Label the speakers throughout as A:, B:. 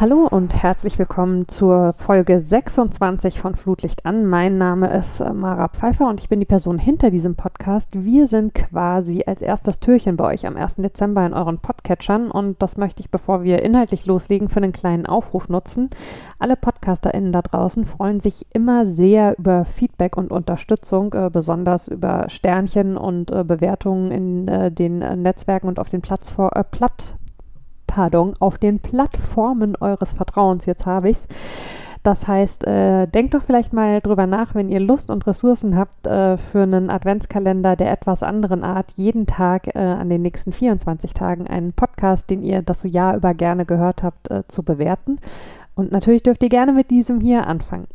A: Hallo und herzlich willkommen zur Folge 26 von Flutlicht an. Mein Name ist äh, Mara Pfeiffer und ich bin die Person hinter diesem Podcast. Wir sind quasi als erstes Türchen bei euch am 1. Dezember in euren Podcatchern und das möchte ich, bevor wir inhaltlich loslegen, für einen kleinen Aufruf nutzen. Alle PodcasterInnen da draußen freuen sich immer sehr über Feedback und Unterstützung, äh, besonders über Sternchen und äh, Bewertungen in den Netzwerken und auf den Plattformen. Äh, Platt pardon, auf den Plattformen eures Vertrauens. Jetzt habe ich es. Das heißt, äh, denkt doch vielleicht mal drüber nach, wenn ihr Lust und Ressourcen habt äh, für einen Adventskalender der etwas anderen Art, jeden Tag äh, an den nächsten 24 Tagen einen Podcast, den ihr das Jahr über gerne gehört habt, äh, zu bewerten. Und natürlich dürft ihr gerne mit diesem hier anfangen.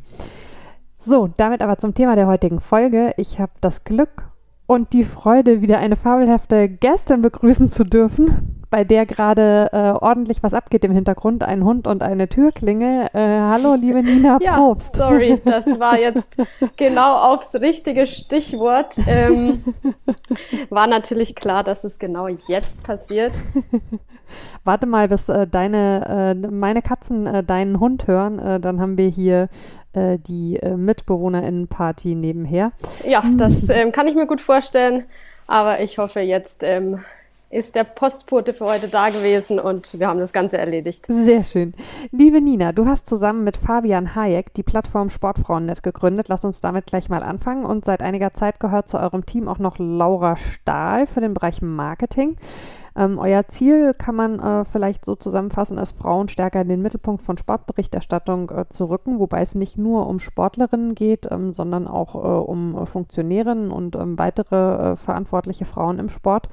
A: So, damit aber zum Thema der heutigen Folge. Ich habe das Glück und die Freude, wieder eine fabelhafte Gästin begrüßen zu dürfen bei der gerade äh, ordentlich was abgeht im Hintergrund, ein Hund und eine Türklingel. Äh, hallo, liebe Nina
B: ja,
A: Probst.
B: Sorry, das war jetzt genau aufs richtige Stichwort. Ähm, war natürlich klar, dass es genau jetzt passiert.
A: Warte mal, bis äh, deine, äh, meine Katzen äh, deinen Hund hören, äh, dann haben wir hier die äh, MitbewohnerInnen-Party nebenher.
B: Ja, das ähm, kann ich mir gut vorstellen. Aber ich hoffe, jetzt ähm, ist der Postbote für heute da gewesen und wir haben das Ganze erledigt.
A: Sehr schön. Liebe Nina, du hast zusammen mit Fabian Hayek die Plattform Sportfrauennet gegründet. Lass uns damit gleich mal anfangen. Und seit einiger Zeit gehört zu eurem Team auch noch Laura Stahl für den Bereich Marketing. Ähm, euer Ziel kann man äh, vielleicht so zusammenfassen, als Frauen stärker in den Mittelpunkt von Sportberichterstattung äh, zu rücken, wobei es nicht nur um Sportlerinnen geht, ähm, sondern auch äh, um Funktionärinnen und ähm, weitere äh, verantwortliche Frauen im Sport.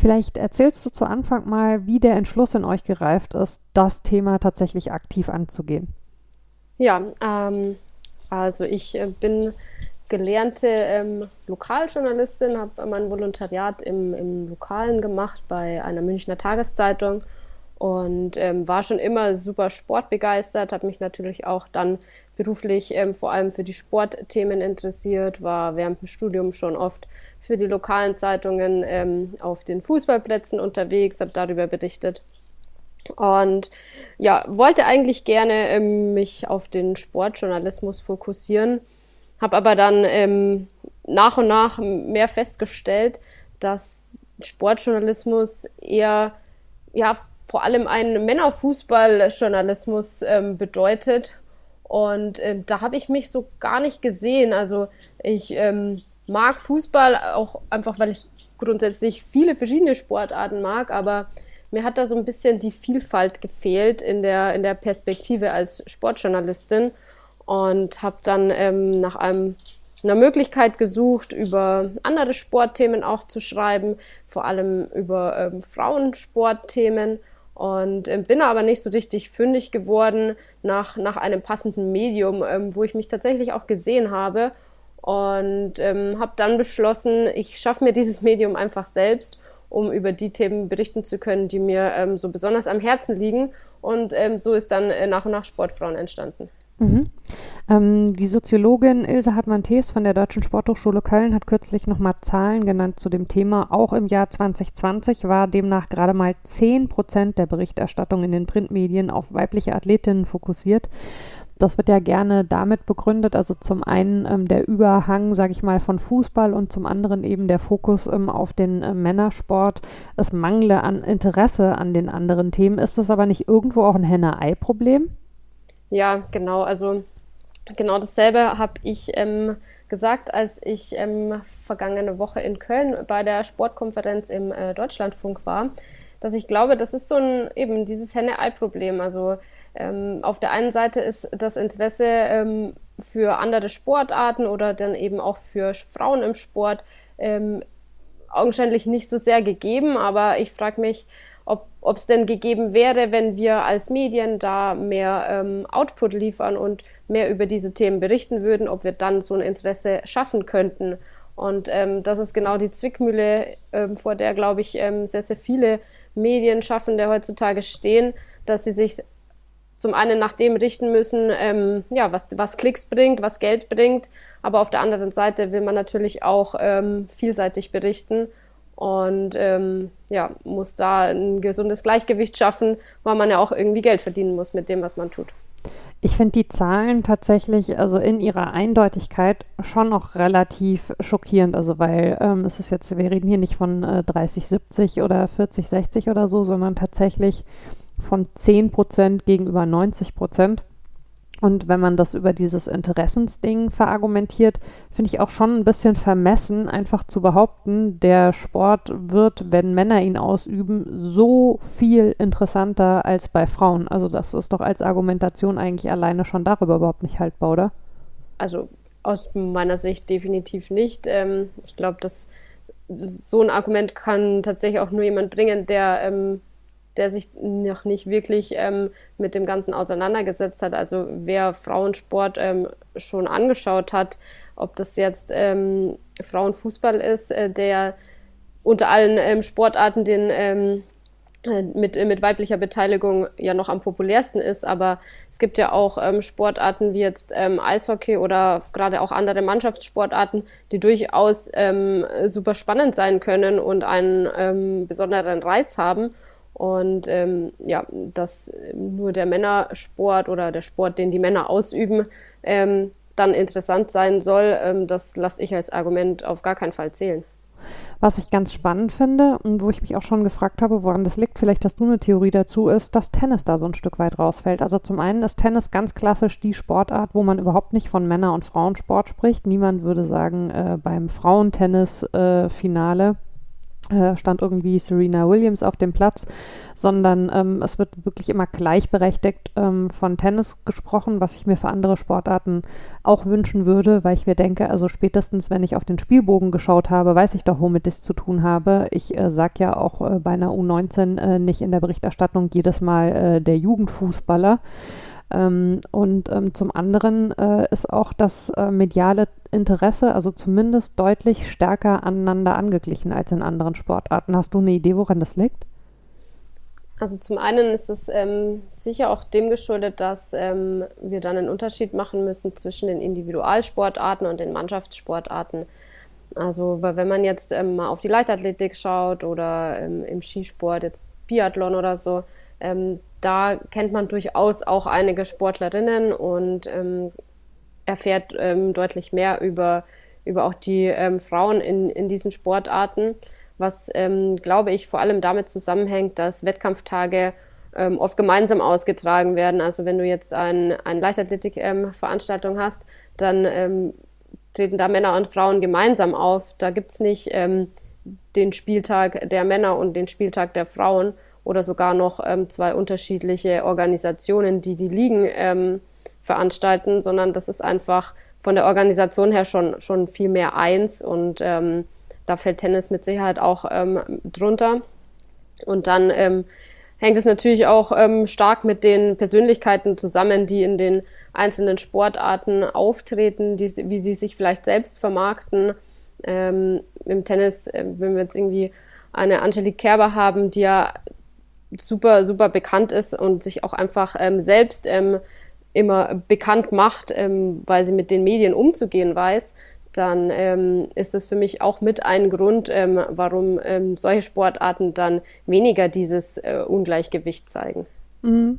A: Vielleicht erzählst du zu Anfang mal, wie der Entschluss in euch gereift ist, das Thema tatsächlich aktiv anzugehen.
B: Ja, ähm, also ich äh, bin gelernte ähm, Lokaljournalistin, habe mein Volontariat im, im Lokalen gemacht bei einer Münchner Tageszeitung und ähm, war schon immer super sportbegeistert, habe mich natürlich auch dann beruflich ähm, vor allem für die Sportthemen interessiert, war während dem Studium schon oft für die lokalen Zeitungen ähm, auf den Fußballplätzen unterwegs, habe darüber berichtet und ja, wollte eigentlich gerne ähm, mich auf den Sportjournalismus fokussieren, habe aber dann ähm, nach und nach mehr festgestellt, dass Sportjournalismus eher ja vor allem ein Männerfußballjournalismus ähm, bedeutet. Und äh, da habe ich mich so gar nicht gesehen. Also ich ähm, mag Fußball auch einfach, weil ich grundsätzlich viele verschiedene Sportarten mag, aber mir hat da so ein bisschen die Vielfalt gefehlt in der, in der Perspektive als Sportjournalistin und habe dann ähm, nach einem, einer Möglichkeit gesucht, über andere Sportthemen auch zu schreiben, vor allem über ähm, Frauensportthemen und äh, bin aber nicht so richtig fündig geworden nach, nach einem passenden Medium, ähm, wo ich mich tatsächlich auch gesehen habe und ähm, habe dann beschlossen, ich schaffe mir dieses Medium einfach selbst, um über die Themen berichten zu können, die mir ähm, so besonders am Herzen liegen und ähm, so ist dann äh, nach und nach Sportfrauen entstanden.
A: Mhm. Ähm, die Soziologin Ilse Hartmann-Thees von der Deutschen Sporthochschule Köln hat kürzlich nochmal Zahlen genannt zu dem Thema. Auch im Jahr 2020 war demnach gerade mal 10 Prozent der Berichterstattung in den Printmedien auf weibliche Athletinnen fokussiert. Das wird ja gerne damit begründet, also zum einen ähm, der Überhang, sage ich mal, von Fußball und zum anderen eben der Fokus ähm, auf den äh, Männersport. Es mangle an Interesse an den anderen Themen. Ist das aber nicht irgendwo auch ein Henne-Ei-Problem?
B: Ja, genau. Also genau dasselbe habe ich ähm, gesagt, als ich ähm, vergangene Woche in Köln bei der Sportkonferenz im äh, Deutschlandfunk war, dass ich glaube, das ist so ein eben dieses Henne-Ei-Problem. Also ähm, auf der einen Seite ist das Interesse ähm, für andere Sportarten oder dann eben auch für Frauen im Sport ähm, augenscheinlich nicht so sehr gegeben, aber ich frage mich, ob es denn gegeben wäre, wenn wir als Medien da mehr ähm, Output liefern und mehr über diese Themen berichten würden, ob wir dann so ein Interesse schaffen könnten. Und ähm, das ist genau die Zwickmühle, ähm, vor der, glaube ich, ähm, sehr, sehr viele Medienschaffende heutzutage stehen, dass sie sich zum einen nach dem richten müssen, ähm, ja, was, was Klicks bringt, was Geld bringt, aber auf der anderen Seite will man natürlich auch ähm, vielseitig berichten und ähm, ja, muss da ein gesundes Gleichgewicht schaffen, weil man ja auch irgendwie Geld verdienen muss mit dem, was man tut.
A: Ich finde die Zahlen tatsächlich, also in ihrer Eindeutigkeit, schon noch relativ schockierend. Also, weil ähm, es ist jetzt, wir reden hier nicht von äh, 30, 70 oder 40, 60 oder so, sondern tatsächlich von 10 Prozent gegenüber 90 Prozent. Und wenn man das über dieses Interessensding verargumentiert, finde ich auch schon ein bisschen vermessen, einfach zu behaupten, der Sport wird, wenn Männer ihn ausüben, so viel interessanter als bei Frauen. Also das ist doch als Argumentation eigentlich alleine schon darüber überhaupt nicht haltbar, oder?
B: Also aus meiner Sicht definitiv nicht. Ähm, ich glaube, dass so ein Argument kann tatsächlich auch nur jemand bringen, der ähm, der sich noch nicht wirklich ähm, mit dem Ganzen auseinandergesetzt hat. Also wer Frauensport ähm, schon angeschaut hat, ob das jetzt ähm, Frauenfußball ist, äh, der unter allen ähm, Sportarten den ähm, äh, mit, mit weiblicher Beteiligung ja noch am populärsten ist, aber es gibt ja auch ähm, Sportarten wie jetzt ähm, Eishockey oder gerade auch andere Mannschaftssportarten, die durchaus ähm, super spannend sein können und einen ähm, besonderen Reiz haben. Und ähm, ja, dass nur der Männersport oder der Sport, den die Männer ausüben, ähm, dann interessant sein soll, ähm, das lasse ich als Argument auf gar keinen Fall zählen.
A: Was ich ganz spannend finde und wo ich mich auch schon gefragt habe, woran das liegt, vielleicht hast du eine Theorie dazu, ist, dass Tennis da so ein Stück weit rausfällt. Also zum einen ist Tennis ganz klassisch die Sportart, wo man überhaupt nicht von Männer- und Frauensport spricht. Niemand würde sagen, äh, beim Frauentennis-Finale äh, äh, stand irgendwie Serena Williams auf dem Platz, sondern ähm, es wird wirklich immer gleichberechtigt ähm, von Tennis gesprochen, was ich mir für andere Sportarten auch wünschen würde, weil ich mir denke, also spätestens, wenn ich auf den Spielbogen geschaut habe, weiß ich doch, womit ich es zu tun habe. Ich äh, sage ja auch äh, bei einer U19 äh, nicht in der Berichterstattung jedes Mal äh, der Jugendfußballer. Ähm, und ähm, zum anderen äh, ist auch das äh, mediale Interesse, also zumindest deutlich stärker aneinander angeglichen als in anderen Sportarten. Hast du eine Idee, woran das liegt?
B: Also zum einen ist es ähm, sicher auch dem geschuldet, dass ähm, wir dann einen Unterschied machen müssen zwischen den Individualsportarten und den Mannschaftssportarten. Also wenn man jetzt ähm, mal auf die Leichtathletik schaut oder ähm, im Skisport, jetzt Biathlon oder so, ähm, da kennt man durchaus auch einige Sportlerinnen und ähm, erfährt ähm, deutlich mehr über, über auch die ähm, Frauen in, in diesen Sportarten, was, ähm, glaube ich, vor allem damit zusammenhängt, dass Wettkampftage ähm, oft gemeinsam ausgetragen werden. Also wenn du jetzt ein, eine Leichtathletik-Veranstaltung hast, dann treten da Männer und Frauen gemeinsam auf. Da gibt es nicht den Spieltag der Männer und den Spieltag der Frauen oder sogar noch ähm, zwei unterschiedliche Organisationen, die die Ligen ähm, veranstalten, sondern das ist einfach von der Organisation her schon, schon viel mehr eins und ähm, da fällt Tennis mit Sicherheit auch ähm, drunter. Und dann ähm, hängt es natürlich auch ähm, stark mit den Persönlichkeiten zusammen, die in den einzelnen Sportarten auftreten, die, wie sie sich vielleicht selbst vermarkten. Im Tennis, äh, wenn wir jetzt irgendwie eine Angelique Kerber haben, die ja super, super bekannt ist und sich auch einfach ähm, selbst ähm, immer bekannt macht, ähm, weil sie mit den Medien umzugehen weiß, dann ähm, ist das für mich auch mit ein Grund, ähm, warum ähm, solche Sportarten dann weniger dieses äh, Ungleichgewicht zeigen.
A: Mhm.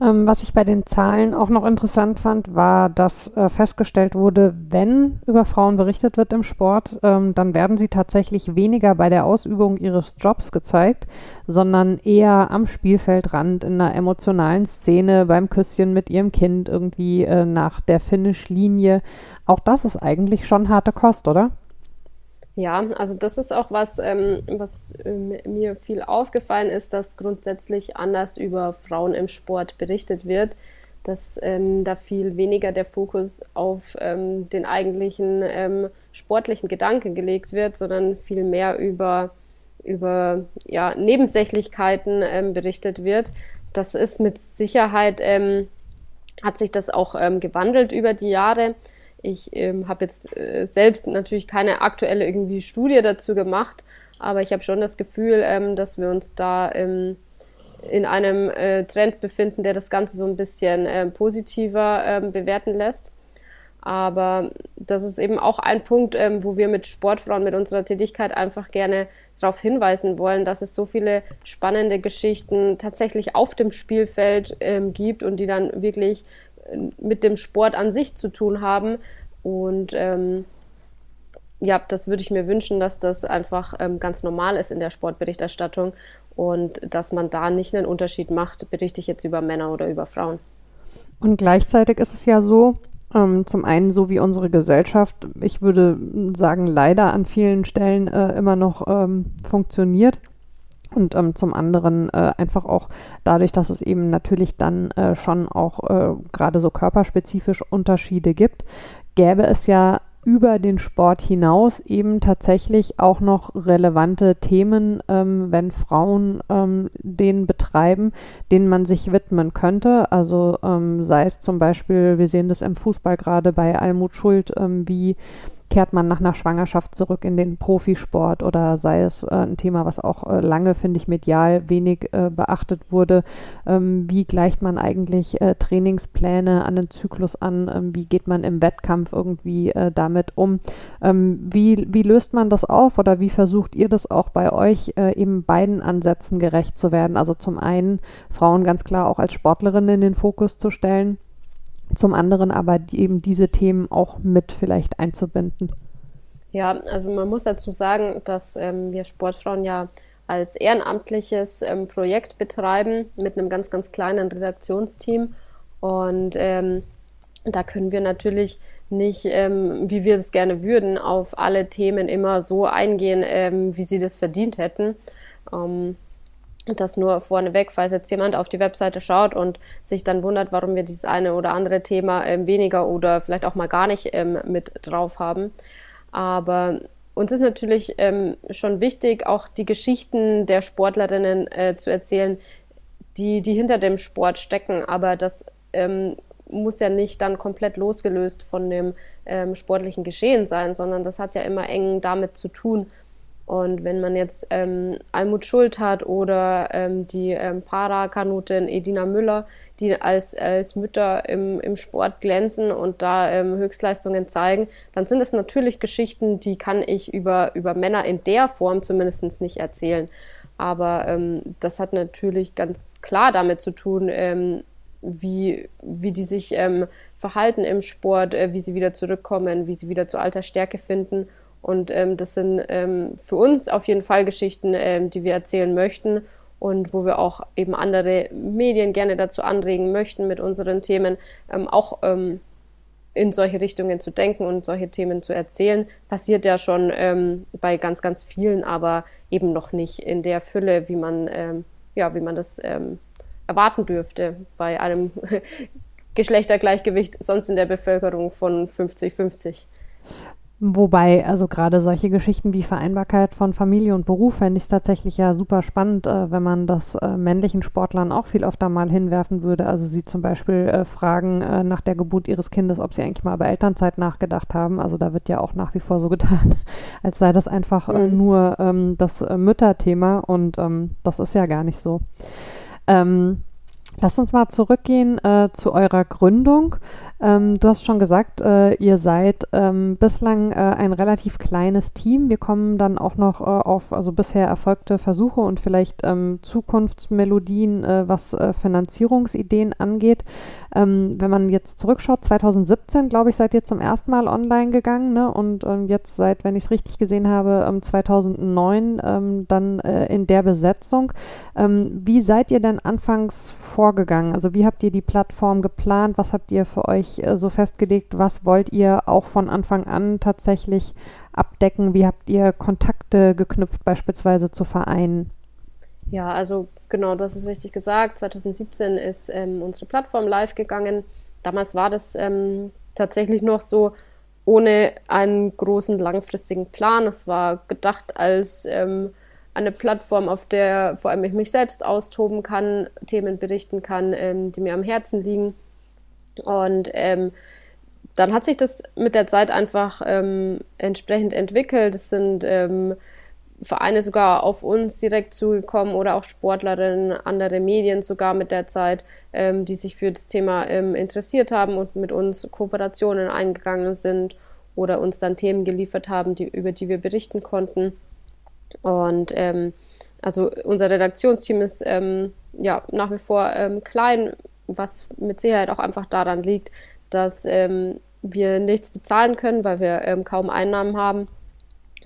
A: Ähm, was ich bei den Zahlen auch noch interessant fand, war, dass äh, festgestellt wurde, wenn über Frauen berichtet wird im Sport, ähm, dann werden sie tatsächlich weniger bei der Ausübung ihres Jobs gezeigt, sondern eher am Spielfeldrand in einer emotionalen Szene beim Küsschen mit ihrem Kind irgendwie äh, nach der Finish-Linie. Auch das ist eigentlich schon harte Kost, oder?
B: Ja, also das ist auch was, ähm, was ähm, mir viel aufgefallen ist, dass grundsätzlich anders über Frauen im Sport berichtet wird, dass ähm, da viel weniger der Fokus auf ähm, den eigentlichen ähm, sportlichen Gedanke gelegt wird, sondern viel mehr über, über ja, Nebensächlichkeiten ähm, berichtet wird. Das ist mit Sicherheit, hat sich das auch gewandelt über die Jahre. Ich ähm, habe jetzt äh, selbst natürlich keine aktuelle irgendwie Studie dazu gemacht, aber ich habe schon das Gefühl, ähm, dass wir uns da ähm, in einem äh, Trend befinden, der das Ganze so ein bisschen ähm, positiver ähm, bewerten lässt. Aber das ist eben auch ein Punkt, ähm, wo wir mit Sportfrauen, mit unserer Tätigkeit einfach gerne darauf hinweisen wollen, dass es so viele spannende Geschichten tatsächlich auf dem Spielfeld ähm, gibt und die dann wirklich äh, mit dem Sport an sich zu tun haben. Und ähm, ja, das würde ich mir wünschen, dass das einfach ähm, ganz normal ist in der Sportberichterstattung und dass man da nicht einen Unterschied macht, berichte ich jetzt über Männer oder über Frauen.
A: Und gleichzeitig ist es ja so, ähm, zum einen so wie unsere Gesellschaft, ich würde sagen, leider an vielen Stellen äh, immer noch ähm, funktioniert. Und ähm, zum anderen äh, einfach auch dadurch, dass es eben natürlich dann äh, schon auch äh, gerade so körperspezifisch Unterschiede gibt, gäbe es ja über den Sport hinaus eben tatsächlich auch noch relevante Themen, ähm, wenn Frauen ähm, den betreiben, denen man sich widmen könnte. Also ähm, sei es zum Beispiel, wir sehen das im Fußball gerade bei Almut Schuld, ähm, wie kehrt man nach einer Schwangerschaft zurück in den Profisport oder sei es äh, ein Thema, was auch äh, lange, finde ich, medial wenig äh, beachtet wurde. Ähm, wie gleicht man eigentlich äh, Trainingspläne an den Zyklus an? Ähm, wie geht man im Wettkampf irgendwie äh, damit um? Ähm, wie, wie löst man das auf oder wie versucht ihr das auch bei euch äh, eben beiden Ansätzen gerecht zu werden? Also zum einen Frauen ganz klar auch als Sportlerinnen in den Fokus zu stellen zum anderen aber die, eben diese Themen auch mit vielleicht einzubinden.
B: Ja, also man muss dazu sagen, dass ähm, wir Sportfrauen ja als ehrenamtliches ähm, Projekt betreiben mit einem ganz, ganz kleinen Redaktionsteam. Und ähm, da können wir natürlich nicht, ähm, wie wir es gerne würden, auf alle Themen immer so eingehen, ähm, wie sie das verdient hätten. Das nur vorneweg, falls jetzt jemand auf die Webseite schaut und sich dann wundert, warum wir dieses eine oder andere Thema ähm, weniger oder vielleicht auch mal gar nicht ähm, mit drauf haben. Aber uns ist natürlich ähm, schon wichtig, auch die Geschichten der Sportlerinnen äh, zu erzählen, die, die hinter dem Sport stecken. Aber das ähm, muss ja nicht dann komplett losgelöst von dem ähm, sportlichen Geschehen sein, sondern das hat ja immer eng damit zu tun, und wenn man jetzt ähm, Almut Schuld hat oder ähm, die ähm, Parakanutin Edina Müller, die als, als Mütter im, im Sport glänzen und da ähm, Höchstleistungen zeigen, dann sind es natürlich Geschichten, die kann ich über, über Männer in der Form zumindest nicht erzählen. Aber ähm, das hat natürlich ganz klar damit zu tun, ähm, wie, wie die sich ähm, verhalten im Sport, äh, wie sie wieder zurückkommen, wie sie wieder zu alter Stärke finden. Und ähm, das sind ähm, für uns auf jeden Fall Geschichten, ähm, die wir erzählen möchten und wo wir auch eben andere Medien gerne dazu anregen möchten, mit unseren Themen ähm, auch ähm, in solche Richtungen zu denken und solche Themen zu erzählen. Passiert ja schon ähm, bei ganz, ganz vielen, aber eben noch nicht in der Fülle, wie man, ja, wie man das erwarten dürfte bei einem Geschlechtergleichgewicht sonst in der Bevölkerung von 50-50.
A: Wobei, also gerade solche Geschichten wie Vereinbarkeit von Familie und Beruf fände ich tatsächlich ja super spannend, äh, wenn man das äh, männlichen Sportlern auch viel öfter mal hinwerfen würde. Also sie zum Beispiel äh, fragen äh, nach der Geburt ihres Kindes, ob sie eigentlich mal über Elternzeit nachgedacht haben. Also da wird ja auch nach wie vor so getan, als sei das einfach äh, mhm. nur ähm, das äh, Mütterthema und ähm, das ist ja gar nicht so. Ähm, Lass uns mal zurückgehen äh, zu eurer Gründung. Ähm, du hast schon gesagt, äh, ihr seid ähm, bislang äh, ein relativ kleines Team. Wir kommen dann auch noch äh, auf also bisher erfolgte Versuche und vielleicht ähm, Zukunftsmelodien, äh, was äh, Finanzierungsideen angeht. Ähm, wenn man jetzt zurückschaut, 2017, glaube ich, seid ihr zum ersten Mal online gegangen ne? und ähm, jetzt seit, wenn ich es richtig gesehen habe, 2009 ähm, dann in der Besetzung. wie seid ihr denn anfangs vorgegangen? Also wie habt ihr die Plattform geplant? Was habt ihr für euch äh, so festgelegt, was wollt ihr auch von Anfang an tatsächlich abdecken? Wie habt ihr Kontakte geknüpft, beispielsweise zu Vereinen?
B: Ja, also genau, du hast es richtig gesagt. 2017 ist ähm, unsere Plattform live gegangen. Damals war das ähm, tatsächlich noch so ohne einen großen langfristigen Plan. Es war gedacht als ähm, eine Plattform, auf der vor allem ich mich selbst austoben kann, Themen berichten kann, ähm, die mir am Herzen liegen. Und ähm, dann hat sich das mit der Zeit einfach ähm, entsprechend entwickelt. Es sind ähm, Vereine sogar auf uns direkt zugekommen oder auch Sportlerinnen, andere Medien sogar mit der Zeit, ähm, die sich für das Thema ähm, interessiert haben und mit uns Kooperationen eingegangen sind oder uns dann Themen geliefert haben, die, über die wir berichten konnten. Und ähm, also unser Redaktionsteam ist ähm, ja nach wie vor klein, was mit Sicherheit auch einfach daran liegt, dass ähm, wir nichts bezahlen können, weil wir ähm, kaum Einnahmen haben.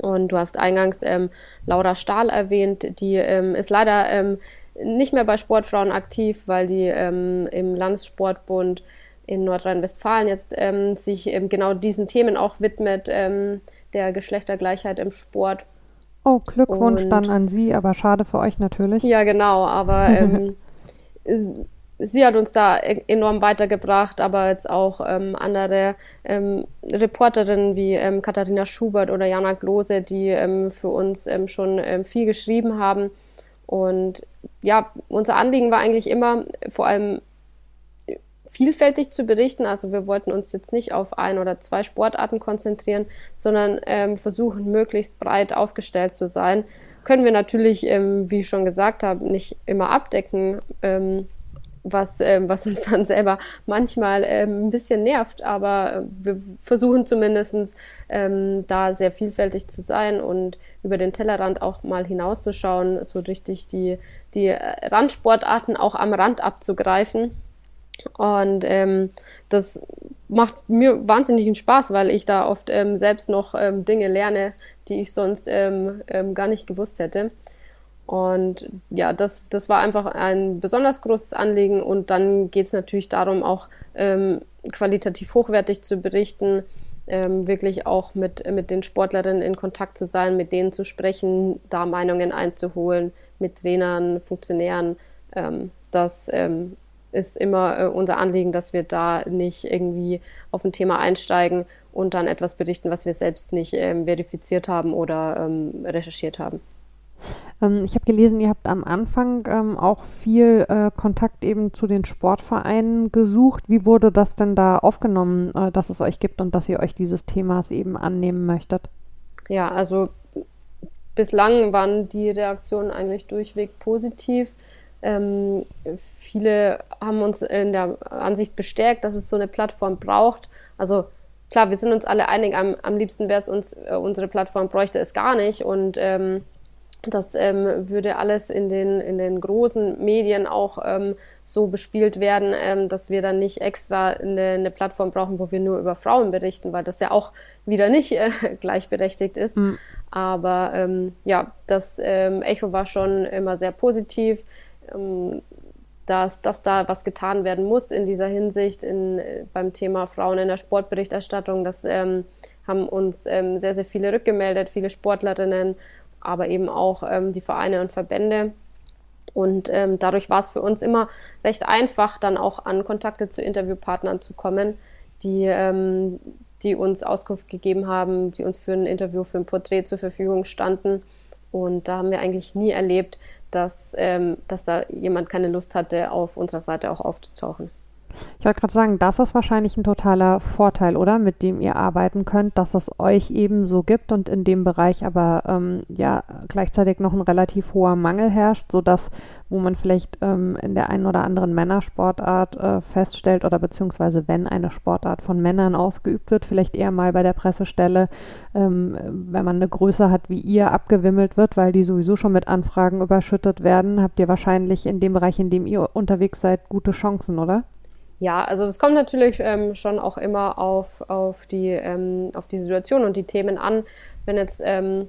B: Und du hast eingangs ähm, Laura Stahl erwähnt, die ähm, ist leider ähm, nicht mehr bei Sportfrauen aktiv, weil die ähm, im Landessportbund in Nordrhein-Westfalen jetzt sich genau diesen Themen auch widmet, der Geschlechtergleichheit im Sport.
A: Oh, Glückwunsch Und, dann an Sie, aber schade für euch natürlich.
B: Ja, genau, aber sie hat uns da e-, enorm weitergebracht, aber jetzt auch ähm, andere ähm, Reporterinnen wie ähm, Katharina Schubert oder Jana Glose, die ähm, für uns ähm, schon ähm, viel geschrieben haben. Und ja, unser Anliegen war eigentlich immer vor allem vielfältig zu berichten. Also wir wollten uns jetzt nicht auf ein oder zwei Sportarten konzentrieren, sondern versuchen, möglichst breit aufgestellt zu sein. Können wir natürlich, wie ich schon gesagt habe, nicht immer abdecken was, ähm, was uns dann selber manchmal ähm, ein bisschen nervt. Aber äh, wir versuchen zumindest ähm, da sehr vielfältig zu sein und über den Tellerrand auch mal hinauszuschauen, so richtig die, die Randsportarten auch am Rand abzugreifen. Und ähm, das macht mir wahnsinnigen Spaß, weil ich da oft ähm, selbst noch ähm, Dinge lerne, die ich sonst ähm, ähm, gar nicht gewusst hätte. Und ja, das, das war einfach ein besonders großes Anliegen. Und dann geht es natürlich darum, auch ähm, qualitativ hochwertig zu berichten, ähm, wirklich auch mit, mit den Sportlerinnen in Kontakt zu sein, mit denen zu sprechen, da Meinungen einzuholen, mit Trainern, Funktionären. Ähm, das ähm, ist immer äh, unser Anliegen, dass wir da nicht irgendwie auf ein Thema einsteigen und dann etwas berichten, was wir selbst nicht ähm, verifiziert haben oder ähm, recherchiert haben.
A: Ähm, ich habe gelesen, ihr habt am Anfang ähm, auch viel äh, Kontakt eben zu den Sportvereinen gesucht. Wie wurde das denn da aufgenommen, äh, dass es euch gibt und dass ihr euch dieses Themas eben annehmen möchtet?
B: Ja, also bislang waren die Reaktionen eigentlich durchweg positiv. Ähm, viele haben uns in der Ansicht bestärkt, dass es so eine Plattform braucht. Also klar, wir sind uns alle einig, am, am liebsten wäre es uns, äh, unsere Plattform bräuchte es gar nicht. Und ähm, das ähm, würde alles in den, in den großen Medien auch ähm, so bespielt werden, ähm, dass wir dann nicht extra eine, eine, Plattform brauchen, wo wir nur über Frauen berichten, weil das ja auch wieder nicht äh, gleichberechtigt ist. Mhm. Aber ähm, ja, das ähm, Echo war schon immer sehr positiv, ähm, dass, dass da was getan werden muss in dieser Hinsicht in, äh, beim Thema Frauen in der Sportberichterstattung. Das haben uns sehr, sehr viele rückgemeldet, viele Sportlerinnen aber eben auch ähm, die Vereine und Verbände. Und ähm, dadurch war es für uns immer recht einfach, dann auch an Kontakte zu Interviewpartnern zu kommen, die, ähm, die uns Auskunft gegeben haben, die uns für ein Interview, für ein Porträt zur Verfügung standen. Und da haben wir eigentlich nie erlebt, dass, ähm, dass da jemand keine Lust hatte, auf unserer Seite auch aufzutauchen.
A: Ich wollte gerade sagen, das ist wahrscheinlich ein totaler Vorteil, oder? Mit dem ihr arbeiten könnt, dass es euch eben so gibt und in dem Bereich aber ähm, ja gleichzeitig noch ein relativ hoher Mangel herrscht, sodass, wo man vielleicht ähm, in der einen oder anderen Männersportart äh, feststellt oder beziehungsweise wenn eine Sportart von Männern ausgeübt wird, vielleicht eher mal bei der Pressestelle, ähm, wenn man eine Größe hat wie ihr, abgewimmelt wird, weil die sowieso schon mit Anfragen überschüttet werden, habt ihr wahrscheinlich in dem Bereich, in dem ihr unterwegs seid, gute Chancen, oder?
B: Ja, also das kommt natürlich ähm, schon auch immer auf, auf, die, ähm, auf die Situation und die Themen an. Wenn jetzt ähm,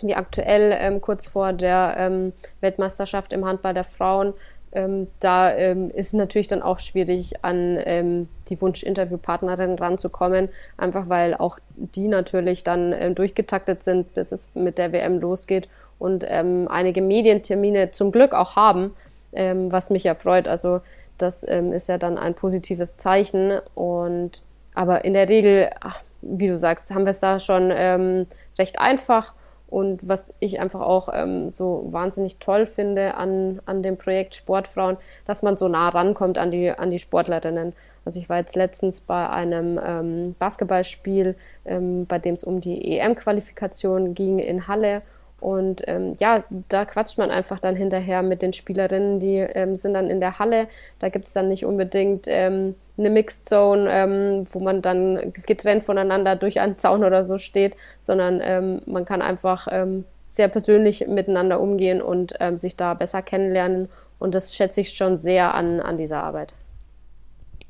B: wie aktuell ähm, kurz vor der ähm, Weltmeisterschaft im Handball der Frauen, ähm, da ist es natürlich dann auch schwierig, an die Wunsch-Interviewpartnerin ranzukommen, einfach weil auch die natürlich dann durchgetaktet sind, bis es mit der WM losgeht und einige Medientermine zum Glück auch haben, was mich ja freut. Also das ähm, ist ja dann ein positives Zeichen. Und aber in der Regel, ach, wie du sagst, haben wir es da schon ähm, recht einfach. Und was ich einfach auch ähm, so wahnsinnig toll finde an, an dem Projekt Sportfrauen, dass man so nah rankommt an die, an die Sportlerinnen. Also ich war jetzt letztens bei einem ähm, Basketballspiel, ähm, bei dem es um die EM-Qualifikation ging in Halle Und ähm, ja, da quatscht man einfach dann hinterher mit den Spielerinnen, die ähm, sind dann in der Halle. Da gibt es dann nicht unbedingt ähm, eine Mixed Zone, ähm, wo man dann getrennt voneinander durch einen Zaun oder so steht, sondern ähm, man kann einfach ähm, sehr persönlich miteinander umgehen und sich da besser kennenlernen. Und das schätze ich schon sehr an, an dieser Arbeit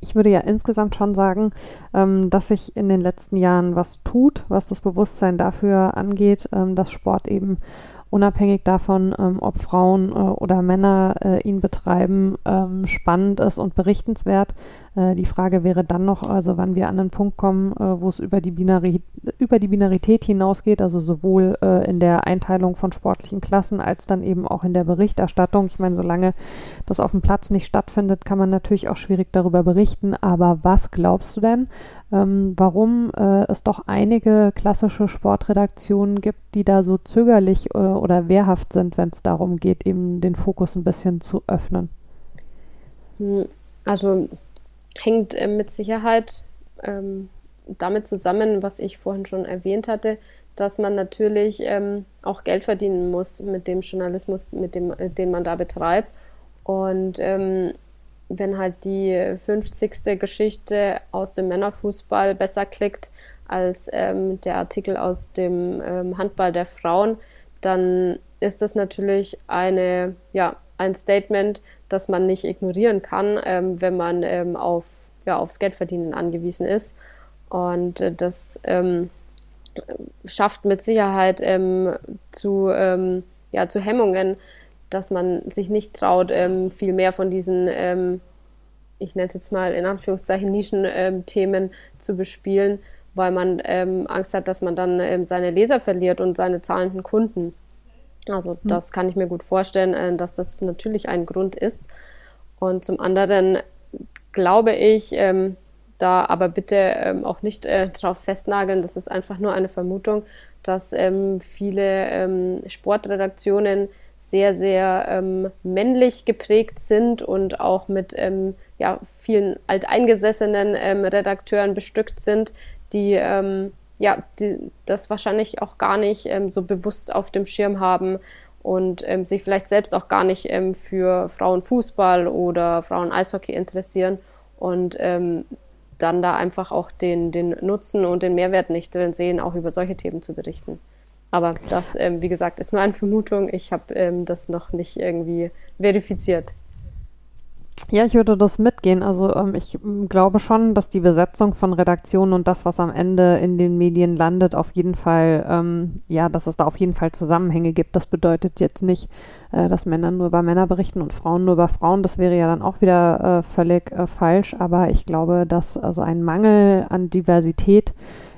A: ich würde ja insgesamt schon sagen, ähm, dass sich in den letzten Jahren was tut, was das Bewusstsein dafür angeht, ähm, dass Sport eben unabhängig davon, ähm, ob Frauen äh, oder Männer äh, ihn betreiben, ähm, spannend ist und berichtenswert. Äh, die Frage wäre dann noch, also wann wir an einen Punkt kommen, äh, wo es über die, Binari über die Binarität hinausgeht, also sowohl äh, in der Einteilung von sportlichen Klassen als dann eben auch in der Berichterstattung. Ich meine, solange das auf dem Platz nicht stattfindet, kann man natürlich auch schwierig darüber berichten. Aber was glaubst du denn, ähm, warum äh, es doch einige klassische Sportredaktionen gibt, die da so zögerlich äh, oder wehrhaft sind, wenn es darum geht, eben den Fokus ein bisschen zu öffnen?
B: Hm, also hängt äh, mit Sicherheit ähm, damit zusammen, was ich vorhin schon erwähnt hatte, dass man natürlich ähm, auch Geld verdienen muss mit dem Journalismus, mit dem, äh, den man da betreibt. Und ähm, wenn halt die 50. Geschichte aus dem Männerfußball besser klickt als ähm, der Artikel aus dem ähm, Handball der Frauen, dann ist das natürlich eine, ja, ein Statement, das man nicht ignorieren kann, ähm, wenn man ähm, auf, ja, aufs Geldverdienen angewiesen ist. Und äh, das ähm, schafft mit Sicherheit ähm, zu, ja, zu Hemmungen, dass man sich nicht traut, ähm, viel mehr von diesen, ähm, ich nenne es jetzt mal in Anführungszeichen Nischenthemen ähm, zu bespielen, weil man ähm, Angst hat, dass man dann ähm, seine Leser verliert und seine zahlenden Kunden. Also hm. das kann ich mir gut vorstellen, äh, dass das natürlich ein Grund ist. Und zum anderen glaube ich, ähm, da aber bitte auch nicht äh, darauf festnageln, das ist einfach nur eine Vermutung, dass viele Sportredaktionen sehr, sehr ähm, männlich geprägt sind und auch mit ähm, ja, vielen alteingesessenen ähm, Redakteuren bestückt sind, die, ähm, ja, die das wahrscheinlich auch gar nicht ähm, so bewusst auf dem Schirm haben und ähm, sich vielleicht selbst auch gar nicht für Frauenfußball oder Frauen-Eishockey interessieren und dann da einfach auch den, den Nutzen und den Mehrwert nicht drin sehen, auch über solche Themen zu berichten. Aber das, ähm, wie gesagt, ist nur eine Vermutung. Ich habe ähm, das noch nicht irgendwie verifiziert.
A: Ja, ich würde das mitgehen. Also ähm, ich glaube schon, dass die Besetzung von Redaktionen und das, was am Ende in den Medien landet, auf jeden Fall, ähm, ja, dass es da auf jeden Fall Zusammenhänge gibt. Das bedeutet jetzt nicht, äh, dass Männer nur über Männer berichten und Frauen nur über Frauen. Das wäre ja dann auch wieder äh, völlig äh, falsch. Aber ich glaube, dass also ein Mangel an Diversität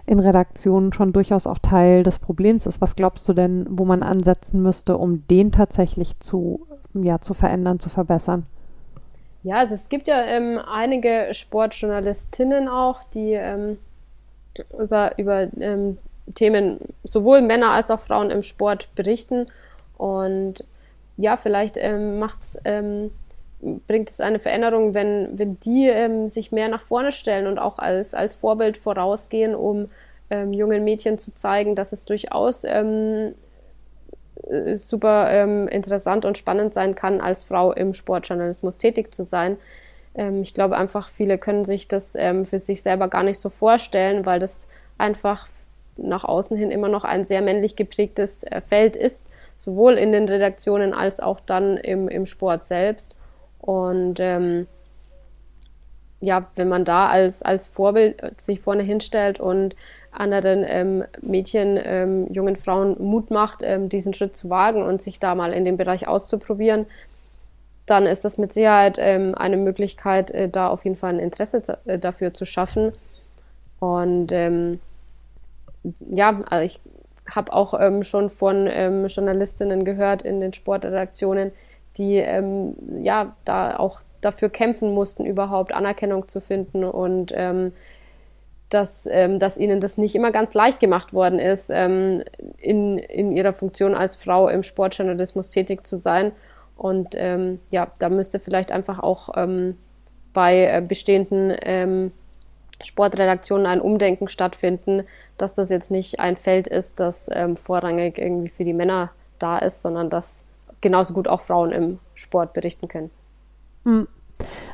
A: in Redaktionen schon durchaus auch Teil des Problems ist. Was glaubst du denn, wo man ansetzen müsste, um den tatsächlich zu, ja, zu verändern, zu verbessern?
B: Ja, also es gibt ja ähm, einige Sportjournalistinnen auch, die ähm, über, über ähm, Themen sowohl Männer als auch Frauen im Sport berichten. Und ja, vielleicht ähm, macht's, ähm, bringt es eine Veränderung, wenn, wenn die ähm, sich mehr nach vorne stellen und auch als, als Vorbild vorausgehen, um jungen Mädchen zu zeigen, dass es durchaus ähm, äh, super ähm, interessant und spannend sein kann, als Frau im Sportjournalismus tätig zu sein. Ähm, ich glaube einfach, viele können sich das ähm, für sich selber gar nicht so vorstellen, weil das einfach nach außen hin immer noch ein sehr männlich geprägtes äh, Feld ist, sowohl in den Redaktionen als auch dann im, im Sport selbst. Und ähm, ja, wenn man da als, als Vorbild sich vorne hinstellt und anderen ähm, Mädchen, ähm, jungen Frauen Mut macht, ähm, diesen Schritt zu wagen und sich da mal in dem Bereich auszuprobieren, dann ist das mit Sicherheit ähm, eine Möglichkeit, äh, da auf jeden Fall ein Interesse äh, dafür zu schaffen. Und ähm, ja, also ich habe auch ähm, schon von Journalistinnen gehört in den Sportredaktionen, die ja da auch dafür kämpfen mussten, überhaupt Anerkennung zu finden und ähm, dass, ähm, dass ihnen das nicht immer ganz leicht gemacht worden ist, ähm, in, in ihrer Funktion als Frau im Sportjournalismus tätig zu sein. Und ähm, ja, da müsste vielleicht einfach auch ähm, bei äh, bestehenden ähm, Sportredaktionen ein Umdenken stattfinden, dass das jetzt nicht ein Feld ist, das ähm, vorrangig irgendwie für die Männer da ist, sondern dass genauso gut auch Frauen im Sport berichten können.
A: Mhm.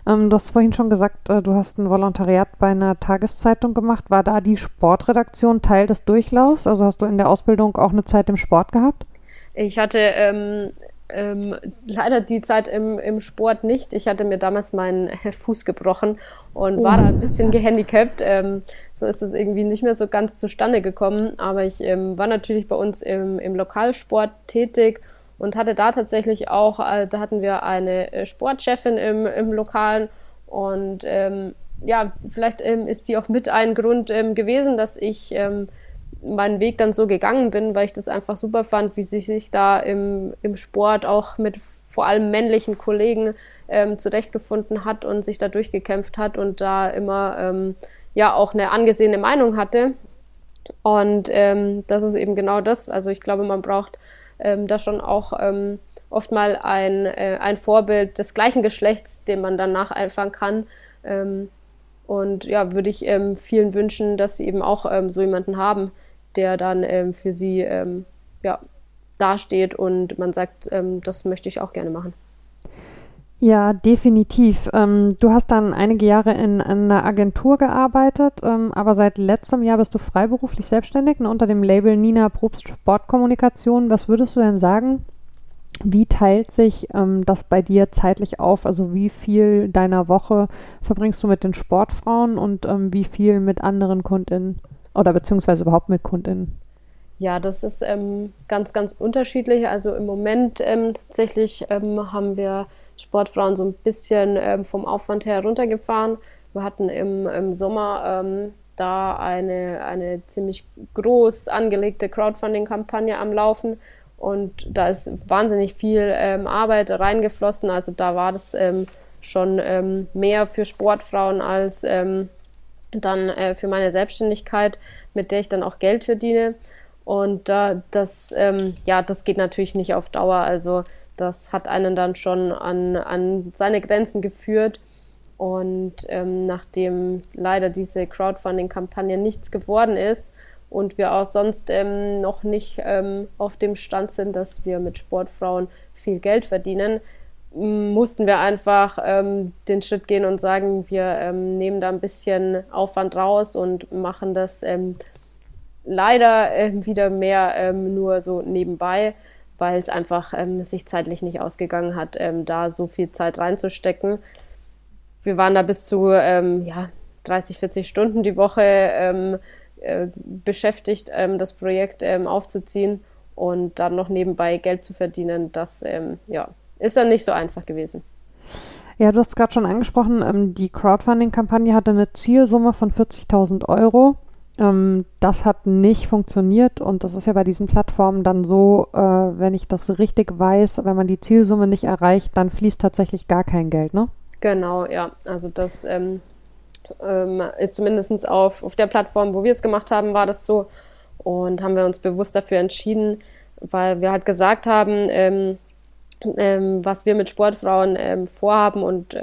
A: Ähm, du hast vorhin schon gesagt, äh, du hast ein Volontariat bei einer Tageszeitung gemacht. War da die Sportredaktion Teil des Durchlaufs? Also hast du in der Ausbildung auch eine Zeit im Sport gehabt?
B: Ich hatte ähm, ähm, leider die Zeit im, im Sport nicht. Ich hatte mir damals meinen Fuß gebrochen und oh. war da ein bisschen gehandicapt. Ähm, so ist es irgendwie nicht mehr so ganz zustande gekommen. Aber ich ähm, war natürlich bei uns im, im Lokalsport tätig und hatte da tatsächlich auch, äh, da hatten wir eine äh, Sportchefin im, im Lokalen und ähm, ja, vielleicht ähm, ist die auch mit ein Grund ähm, gewesen, dass ich ähm, meinen Weg dann so gegangen bin, weil ich das einfach super fand, wie sie sich da im, im Sport auch mit vor allem männlichen Kollegen ähm, zurechtgefunden hat und sich da durchgekämpft hat und da immer ähm, ja auch eine angesehene Meinung hatte. Und das ist eben genau das. Also ich glaube, man braucht ähm, da schon auch ähm, oft mal ein, äh, ein Vorbild des gleichen Geschlechts, dem man dann nacheifern kann. Ähm, und ja, würde ich ähm, vielen wünschen, dass sie eben auch ähm, so jemanden haben, der dann ähm, für sie ja, dasteht und man sagt, das möchte ich auch gerne machen.
A: Ja, definitiv. Ähm, du hast dann einige Jahre in, in einer Agentur gearbeitet, ähm, aber seit letztem Jahr bist du freiberuflich selbstständig ne, unter dem Label Nina Probst Sportkommunikation. Was würdest du denn sagen? Wie teilt sich ähm, das bei dir zeitlich auf? Also wie viel deiner Woche verbringst du mit den Sportfrauen und ähm, wie viel mit anderen Kundinnen oder beziehungsweise überhaupt mit Kundinnen?
B: Ja, das ist ähm, ganz, ganz unterschiedlich. Also im Moment ähm, tatsächlich haben wir Sportfrauen so ein bisschen ähm, vom Aufwand her runtergefahren. Wir hatten im, im Sommer ähm, da eine, eine ziemlich groß angelegte Crowdfunding-Kampagne am Laufen und da ist wahnsinnig viel ähm, Arbeit reingeflossen. Also da war das ähm, schon ähm, mehr für Sportfrauen als ähm, dann äh, für meine Selbstständigkeit, mit der ich dann auch Geld verdiene. Und da, das, ja, das geht natürlich nicht auf Dauer. Also das hat einen dann schon an, an seine Grenzen geführt. Und ähm, nachdem leider diese Crowdfunding-Kampagne nichts geworden ist und wir auch sonst ähm, noch nicht ähm, auf dem Stand sind, dass wir mit Sportfrauen viel Geld verdienen, mussten wir einfach ähm, den Schritt gehen und sagen, wir ähm, nehmen da ein bisschen Aufwand raus und machen das ähm, leider wieder mehr nur so nebenbei weil es einfach ähm, sich zeitlich nicht ausgegangen hat, ähm, da so viel Zeit reinzustecken. Wir waren da bis zu ähm, ja, 30, 40 Stunden die Woche ähm, äh, beschäftigt, ähm, das Projekt ähm, aufzuziehen und dann noch nebenbei Geld zu verdienen. Das ja, ist dann nicht so einfach gewesen.
A: Ja, du hast gerade schon angesprochen, die Crowdfunding-Kampagne hatte eine Zielsumme von 40.000 Euro. Ähm, das hat nicht funktioniert und das ist ja bei diesen Plattformen dann so, äh, wenn ich das richtig weiß, wenn man die Zielsumme nicht erreicht, dann fließt tatsächlich gar kein Geld, ne?
B: Genau, ja. Also das ähm, ähm, ist zumindest auf, auf der Plattform, wo wir es gemacht haben, war das so. Und haben wir uns bewusst dafür entschieden, weil wir halt gesagt haben, ähm, ähm, was wir mit Sportfrauen ähm, vorhaben und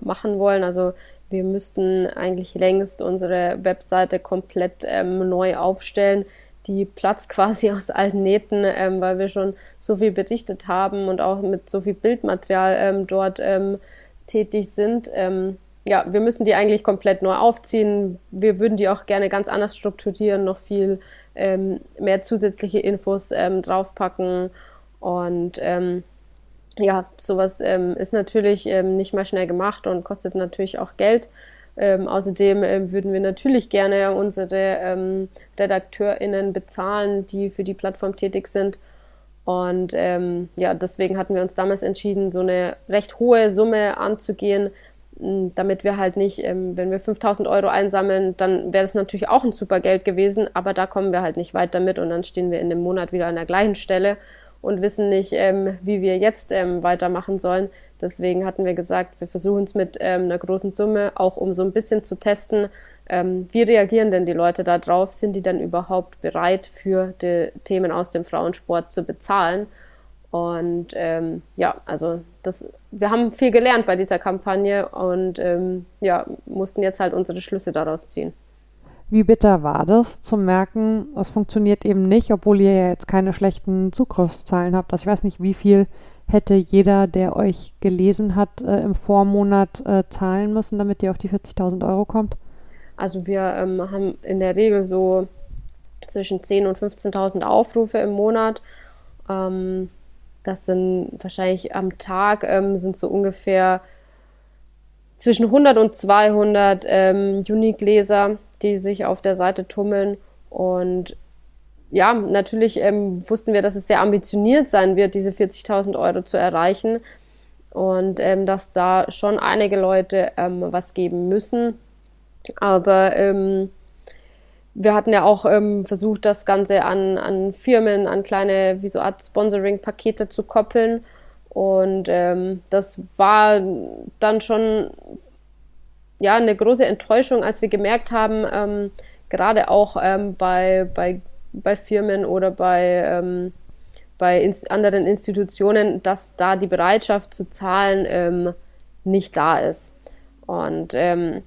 B: machen wollen. Also wir müssten eigentlich längst unsere Webseite komplett ähm, neu aufstellen. Die platzt quasi aus alten Nähten, ähm, weil wir schon so viel berichtet haben und auch mit so viel Bildmaterial ähm, dort ähm, tätig sind. Ähm, ja, wir müssen die eigentlich komplett neu aufziehen. Wir würden die auch gerne ganz anders strukturieren, noch viel ähm, mehr zusätzliche Infos draufpacken und ja, sowas ähm, ist natürlich ähm, nicht mal schnell gemacht und kostet natürlich auch Geld. Ähm, außerdem ähm, würden wir natürlich gerne unsere ähm, RedakteurInnen bezahlen, die für die Plattform tätig sind. Und ähm, ja, deswegen hatten wir uns damals entschieden, so eine recht hohe Summe anzugehen, damit wir halt nicht, wenn wir 5000 Euro einsammeln, dann wäre das natürlich auch ein super Geld gewesen, aber da kommen wir halt nicht weit damit und dann stehen wir in dem Monat wieder an der gleichen Stelle und wissen nicht, ähm, wie wir jetzt ähm, weitermachen sollen. Deswegen hatten wir gesagt, wir versuchen es mit ähm, einer großen Summe, auch um so ein bisschen zu testen, ähm, wie reagieren denn die Leute da drauf? Sind die denn überhaupt bereit, für die Themen aus dem Frauensport zu bezahlen? Und ähm, ja, also das, wir haben viel gelernt bei dieser Kampagne und ähm, ja, mussten jetzt halt unsere Schlüsse daraus ziehen.
A: Wie bitter war das zu merken, es funktioniert eben nicht, obwohl ihr ja jetzt keine schlechten Zugriffszahlen habt? Also ich weiß nicht, wie viel hätte jeder, der euch gelesen hat, äh, im Vormonat äh, zahlen müssen, damit ihr auf die 40.000 Euro kommt?
B: Also wir ähm, haben in der Regel so zwischen 10.000 und 15.000 Aufrufe im Monat. Ähm, das sind wahrscheinlich am Tag ähm, sind so ungefähr zwischen 100 und 200 ähm, Unique-Leser, die sich auf der Seite tummeln. Und ja, natürlich ähm, wussten wir, dass es sehr ambitioniert sein wird, diese 40.000 Euro zu erreichen. Und ähm, dass da schon einige Leute ähm, was geben müssen. Aber ähm, wir hatten ja auch ähm, versucht, das Ganze an, an Firmen, an kleine, wie so Art Sponsoring-Pakete zu koppeln. Und ähm, das war dann schon ja eine große Enttäuschung, als wir gemerkt haben, ähm, gerade auch ähm, bei, bei, bei Firmen oder bei, ähm, bei ins anderen Institutionen, dass da die Bereitschaft zu zahlen ähm, nicht da ist. Und ähm,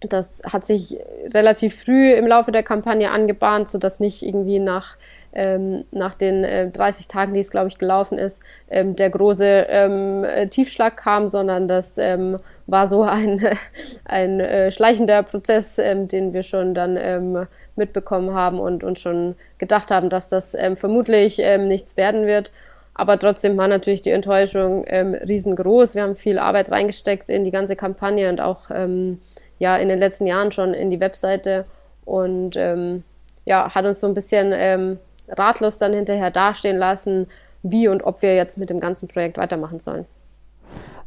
B: das hat sich relativ früh im Laufe der Kampagne angebahnt, sodass nicht irgendwie nach, ähm, nach den äh, 30 Tagen, die es, glaube ich, gelaufen ist, ähm, der große ähm, äh, Tiefschlag kam, sondern das ähm, war so ein, ein äh, schleichender Prozess, ähm, den wir schon dann ähm, mitbekommen haben und, und schon gedacht haben, dass das vermutlich nichts werden wird. Aber trotzdem war natürlich die Enttäuschung riesengroß. Wir haben viel Arbeit reingesteckt in die ganze Kampagne und auch ja in den letzten Jahren schon in die Webseite und ja, hat uns so ein bisschen ratlos dann hinterher dastehen lassen, wie und ob wir jetzt mit dem ganzen Projekt weitermachen sollen.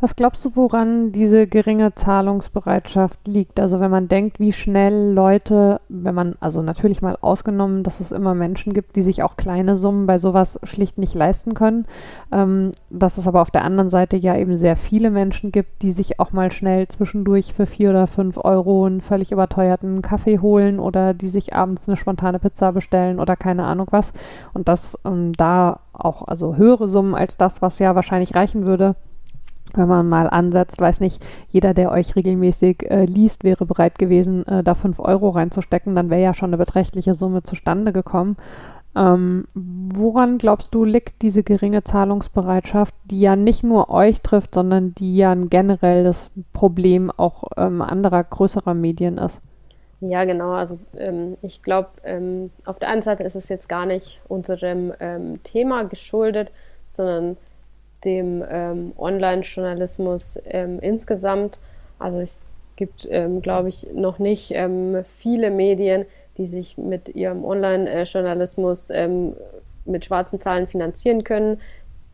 A: Was glaubst du, woran diese geringe Zahlungsbereitschaft liegt? Also wenn man denkt, wie schnell Leute, wenn man, also natürlich mal ausgenommen, dass es immer Menschen gibt, die sich auch kleine Summen bei sowas schlicht nicht leisten können, ähm, dass es aber auf der anderen Seite ja eben sehr viele Menschen gibt, die sich auch mal schnell zwischendurch für vier oder fünf Euro einen völlig überteuerten Kaffee holen oder die sich abends eine spontane Pizza bestellen oder keine Ahnung was. Und das ähm, da auch, also höhere Summen als das, was ja wahrscheinlich reichen würde, wenn man mal ansetzt, weiß nicht, jeder, der euch regelmäßig äh, liest, wäre bereit gewesen, äh, da fünf Euro reinzustecken, dann wäre ja schon eine beträchtliche Summe zustande gekommen. Ähm, woran glaubst du, liegt diese geringe Zahlungsbereitschaft, die ja nicht nur euch trifft, sondern die ja ein generelles Problem auch ähm, anderer größerer Medien ist?
B: Ja, genau. Also ähm, ich glaube, ähm, auf der einen Seite ist es jetzt gar nicht unserem ähm, Thema geschuldet, sondern dem ähm, Online-Journalismus ähm, insgesamt. Also es gibt, ähm, glaube ich, noch nicht ähm, viele Medien, die sich mit ihrem Online-Journalismus ähm, mit schwarzen Zahlen finanzieren können.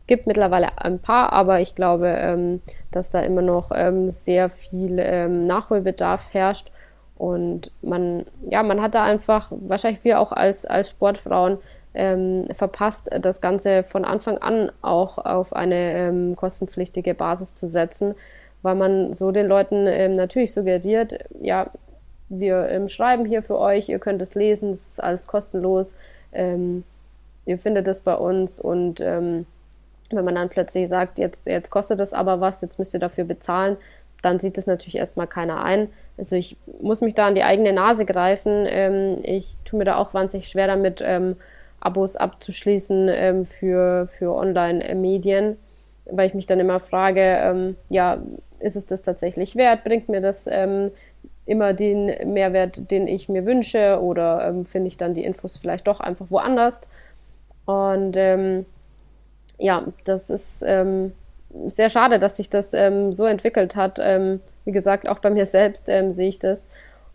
B: Gibt mittlerweile ein paar, aber ich glaube, dass da immer noch sehr viel Nachholbedarf herrscht. Und man, ja, man hat da einfach, wahrscheinlich wir auch als, als Sportfrauen, ähm, verpasst, das Ganze von Anfang an auch auf eine ähm, kostenpflichtige Basis zu setzen, weil man so den Leuten ähm, natürlich suggeriert, ja, wir ähm, schreiben hier für euch, ihr könnt es lesen, es ist alles kostenlos, ähm, ihr findet es bei uns und ähm, wenn man dann plötzlich sagt, jetzt, jetzt kostet es aber was, jetzt müsst ihr dafür bezahlen, dann sieht es natürlich erstmal keiner ein. Also ich muss mich da an die eigene Nase greifen. ich tue mir da auch wahnsinnig schwer damit, Abos abzuschließen ähm, für, für Online-Medien, weil ich mich dann immer frage, ähm, ja, ist es das tatsächlich wert? Bringt mir das ähm, immer den Mehrwert, den ich mir wünsche? Oder ähm, finde ich dann die Infos vielleicht doch einfach woanders? Und ähm, ja, das ist ähm, sehr schade, dass sich das so entwickelt hat. wie gesagt, auch bei mir selbst sehe ich das.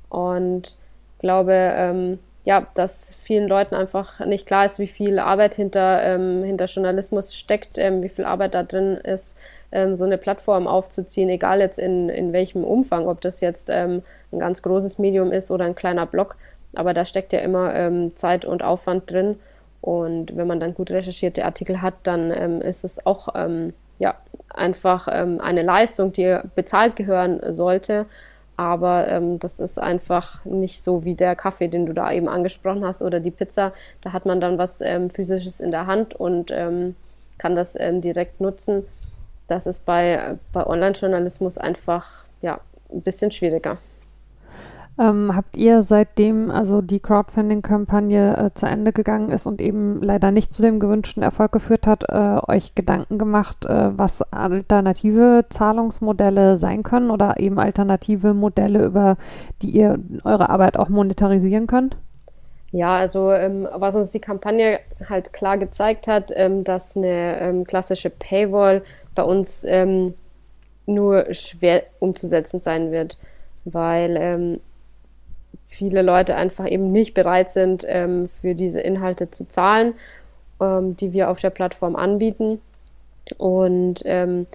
B: Und glaube, ja, dass vielen Leuten einfach nicht klar ist, wie viel Arbeit hinter, ähm, hinter Journalismus steckt, ähm, wie viel Arbeit da drin ist, ähm, so eine Plattform aufzuziehen, egal jetzt in, in welchem Umfang, ob das jetzt ähm, ein ganz großes Medium ist oder ein kleiner Blog, aber da steckt ja immer ähm, Zeit und Aufwand drin. Und wenn man dann gut recherchierte Artikel hat, dann ähm, ist es auch ja, einfach eine Leistung, die bezahlt gehören sollte. Aber ähm, das ist einfach nicht so wie der Kaffee, den du da eben angesprochen hast oder die Pizza. Da hat man dann was ähm, Physisches in der Hand und ähm, kann das ähm, direkt nutzen. Das ist bei, bei Online-Journalismus einfach ja, ein bisschen schwieriger.
A: Ähm, habt ihr seitdem also die Crowdfunding-Kampagne äh, zu Ende gegangen ist und eben leider nicht zu dem gewünschten Erfolg geführt hat, äh, euch Gedanken gemacht, äh, was alternative Zahlungsmodelle sein können oder eben alternative Modelle, über die ihr eure Arbeit auch monetarisieren könnt?
B: Ja, also ähm, was uns die Kampagne halt klar gezeigt hat, ähm, dass eine ähm, klassische Paywall bei uns ähm, nur schwer umzusetzen sein wird, weil ähm, viele Leute einfach eben nicht bereit sind, ähm, für diese Inhalte zu zahlen, ähm, die wir auf der Plattform anbieten. Und ähm,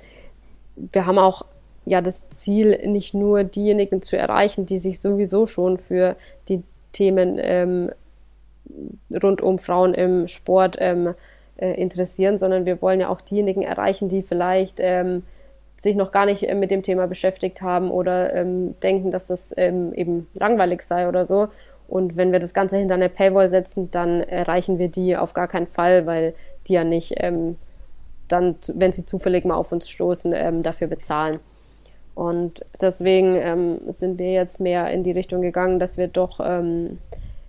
B: wir haben auch ja das Ziel, nicht nur diejenigen zu erreichen, die sich sowieso schon für die Themen ähm, rund um Frauen im Sport ähm, äh, interessieren, sondern wir wollen ja auch diejenigen erreichen, die vielleicht ähm, sich noch gar nicht äh, mit dem Thema beschäftigt haben oder ähm, denken, dass das ähm, eben langweilig sei oder so. Und wenn wir das Ganze hinter eine Paywall setzen, dann erreichen wir die auf gar keinen Fall, weil die ja nicht ähm, dann, wenn sie zufällig mal auf uns stoßen, ähm, dafür bezahlen. Und deswegen ähm, sind wir jetzt mehr in die Richtung gegangen, dass wir doch ähm,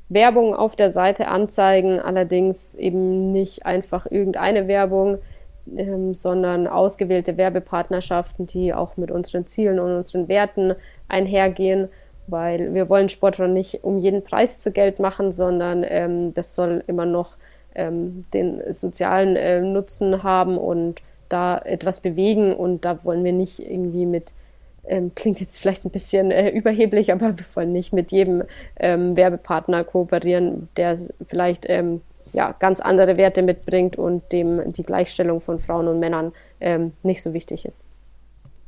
B: Werbung auf der Seite anzeigen, allerdings eben nicht einfach irgendeine Werbung, ähm, sondern ausgewählte Werbepartnerschaften, die auch mit unseren Zielen und unseren Werten einhergehen, weil wir wollen Sportrun nicht um jeden Preis zu Geld machen, sondern ähm, das soll immer noch ähm, den sozialen äh, Nutzen haben und da etwas bewegen. Und da wollen wir nicht irgendwie mit ähm, klingt jetzt vielleicht ein bisschen äh, überheblich, aber wir wollen nicht mit jedem ähm, Werbepartner kooperieren, der vielleicht ähm, ja, ganz andere Werte mitbringt und dem die Gleichstellung von Frauen und Männern ähm, nicht so wichtig ist.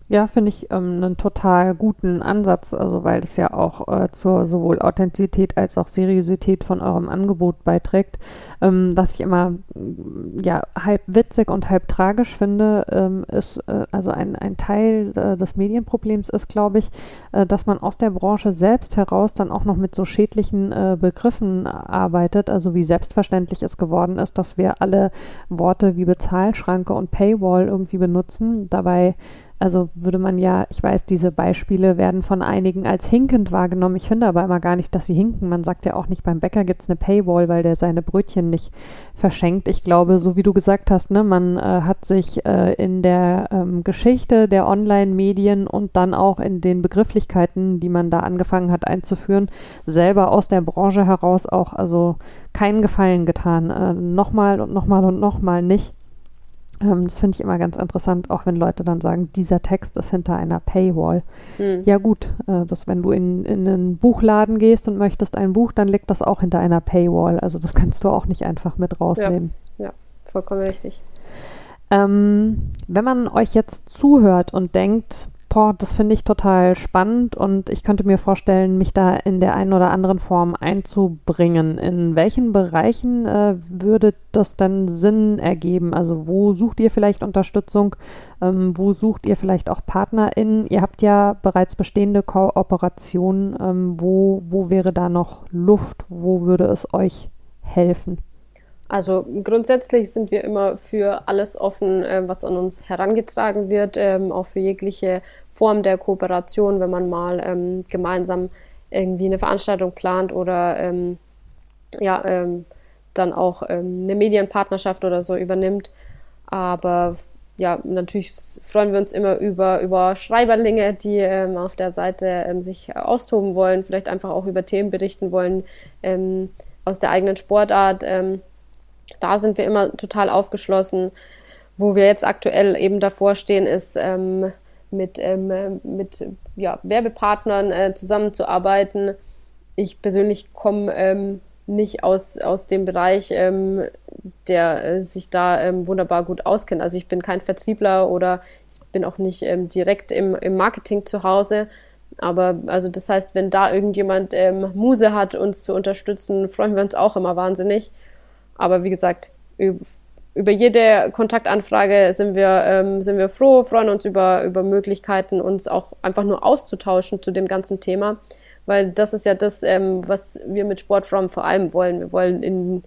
A: Ja, finde ich ähm, einen total guten Ansatz, also weil es ja auch äh, zur sowohl Authentizität als auch Seriosität von eurem Angebot beiträgt. Ähm, was ich immer mm, ja halb witzig und halb tragisch finde, ähm, ist äh, also ein, ein Teil äh, des Medienproblems ist, glaube ich, äh, dass man aus der Branche selbst heraus dann auch noch mit so schädlichen äh, Begriffen arbeitet, also wie selbstverständlich es geworden ist, dass wir alle Worte wie Bezahlschranke und Paywall irgendwie benutzen. Dabei also würde man ja, ich weiß, diese Beispiele werden von einigen als hinkend wahrgenommen. Ich finde aber immer gar nicht, dass sie hinken. Man sagt ja auch nicht, beim Bäcker gibt es eine Paywall, weil der seine Brötchen nicht verschenkt. Ich glaube, so wie du gesagt hast, ne, man äh, hat sich äh, in der ähm, Geschichte der Online-Medien und dann auch in den Begrifflichkeiten, die man da angefangen hat einzuführen, selber aus der Branche heraus auch also keinen Gefallen getan. Äh, nochmal und nochmal und nochmal nicht. Ähm, das finde ich immer ganz interessant, auch wenn Leute dann sagen, dieser Text ist hinter einer Paywall. Mhm. Ja gut, äh, dass wenn du in, in einen Buchladen gehst und möchtest ein Buch, dann liegt das auch hinter einer Paywall. Also das kannst du auch nicht einfach mit rausnehmen.
B: Ja, ja vollkommen richtig.
A: Ähm, wenn man euch jetzt zuhört und denkt, boah, das finde ich total spannend und ich könnte mir vorstellen, mich da in der einen oder anderen Form einzubringen. In welchen Bereichen äh, würde das denn Sinn ergeben? Also wo sucht ihr vielleicht Unterstützung? Ähm, wo sucht ihr vielleicht auch PartnerInnen? Ihr habt ja bereits bestehende Kooperationen. Ähm, wo, wo wäre da noch Luft? Wo würde es euch helfen?
B: Also grundsätzlich sind wir immer für alles offen, äh, was an uns herangetragen wird, ähm, auch für jegliche Form der Kooperation, wenn man mal ähm, gemeinsam irgendwie eine Veranstaltung plant oder ähm, ja, ähm, dann auch ähm, eine Medienpartnerschaft oder so übernimmt. Aber ja, natürlich freuen wir uns immer über, über Schreiberlinge, die ähm, auf der Seite ähm, sich austoben wollen, vielleicht einfach auch über Themen berichten wollen aus der eigenen Sportart. da sind wir immer total aufgeschlossen. Wo wir jetzt aktuell eben davor stehen, ist mit, ähm, mit ja, Werbepartnern äh, zusammenzuarbeiten. Ich persönlich komme ähm, nicht aus, aus dem Bereich, ähm, der äh, sich da ähm, wunderbar gut auskennt. Also ich bin kein Vertriebler oder ich bin auch nicht ähm, direkt im, im Marketing zu Hause. Aber also das heißt, wenn da irgendjemand ähm, Muse hat, uns zu unterstützen, freuen wir uns auch immer wahnsinnig. Aber wie gesagt, über jede Kontaktanfrage sind wir, ähm, sind wir froh, freuen uns über, über Möglichkeiten, uns auch einfach nur auszutauschen zu dem ganzen Thema. Weil das ist ja das, ähm, was wir mit Sportfrom vor allem wollen. Wir wollen in,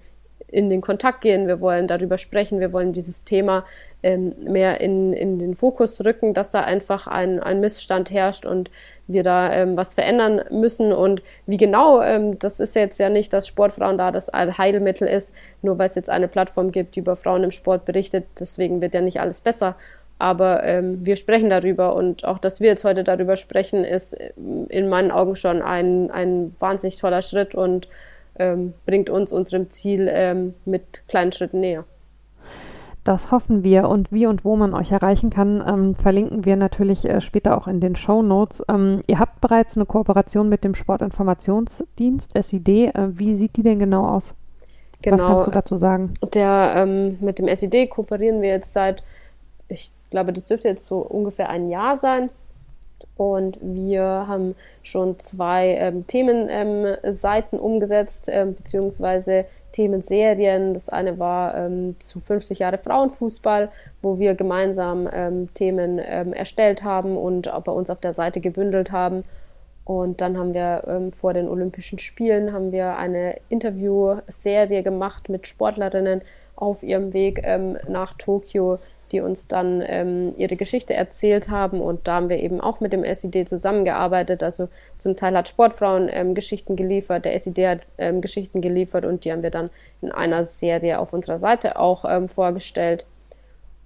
B: in den Kontakt gehen, wir wollen darüber sprechen, wir wollen dieses Thema ähm, mehr in, in den Fokus rücken, dass da einfach ein, ein Missstand herrscht und wir da ähm, was verändern müssen. Und wie genau, ähm, das ist jetzt ja nicht, dass Sportfrauen da das Heilmittel ist, nur weil es jetzt eine Plattform gibt, die über Frauen im Sport berichtet. Deswegen wird ja nicht alles besser. Aber ähm, wir sprechen darüber und auch, dass wir jetzt heute darüber sprechen, ist äh, in meinen Augen schon ein, ein wahnsinnig toller Schritt und ähm, bringt uns unserem Ziel ähm, mit kleinen Schritten näher.
A: Das hoffen wir und wie und wo man euch erreichen kann, ähm, verlinken wir natürlich äh, später auch in den Show Notes. Ähm, ihr habt bereits eine Kooperation mit dem Sportinformationsdienst SID. Äh, wie sieht die denn genau aus?
B: Genau.
A: Was kannst du dazu sagen?
B: Der, ähm, mit dem SID kooperieren wir jetzt seit, ich glaube, das dürfte jetzt so ungefähr ein Jahr sein. Und wir haben schon zwei ähm, Themenseiten ähm, umgesetzt, ähm, beziehungsweise Themenserien. Das eine war ähm, zu 50 Jahre Frauenfußball, wo wir gemeinsam ähm, Themen ähm, erstellt haben und bei uns auf der Seite gebündelt haben. Und dann haben wir vor den Olympischen Spielen haben wir eine Interviewserie gemacht mit Sportlerinnen auf ihrem Weg nach Tokio die uns dann ähm, ihre Geschichte erzählt haben. Und da haben wir eben auch mit dem SID zusammengearbeitet. Also zum Teil hat Sportfrauen ähm, Geschichten geliefert, der SID hat ähm, Geschichten geliefert und die haben wir dann in einer Serie auf unserer Seite auch ähm, vorgestellt.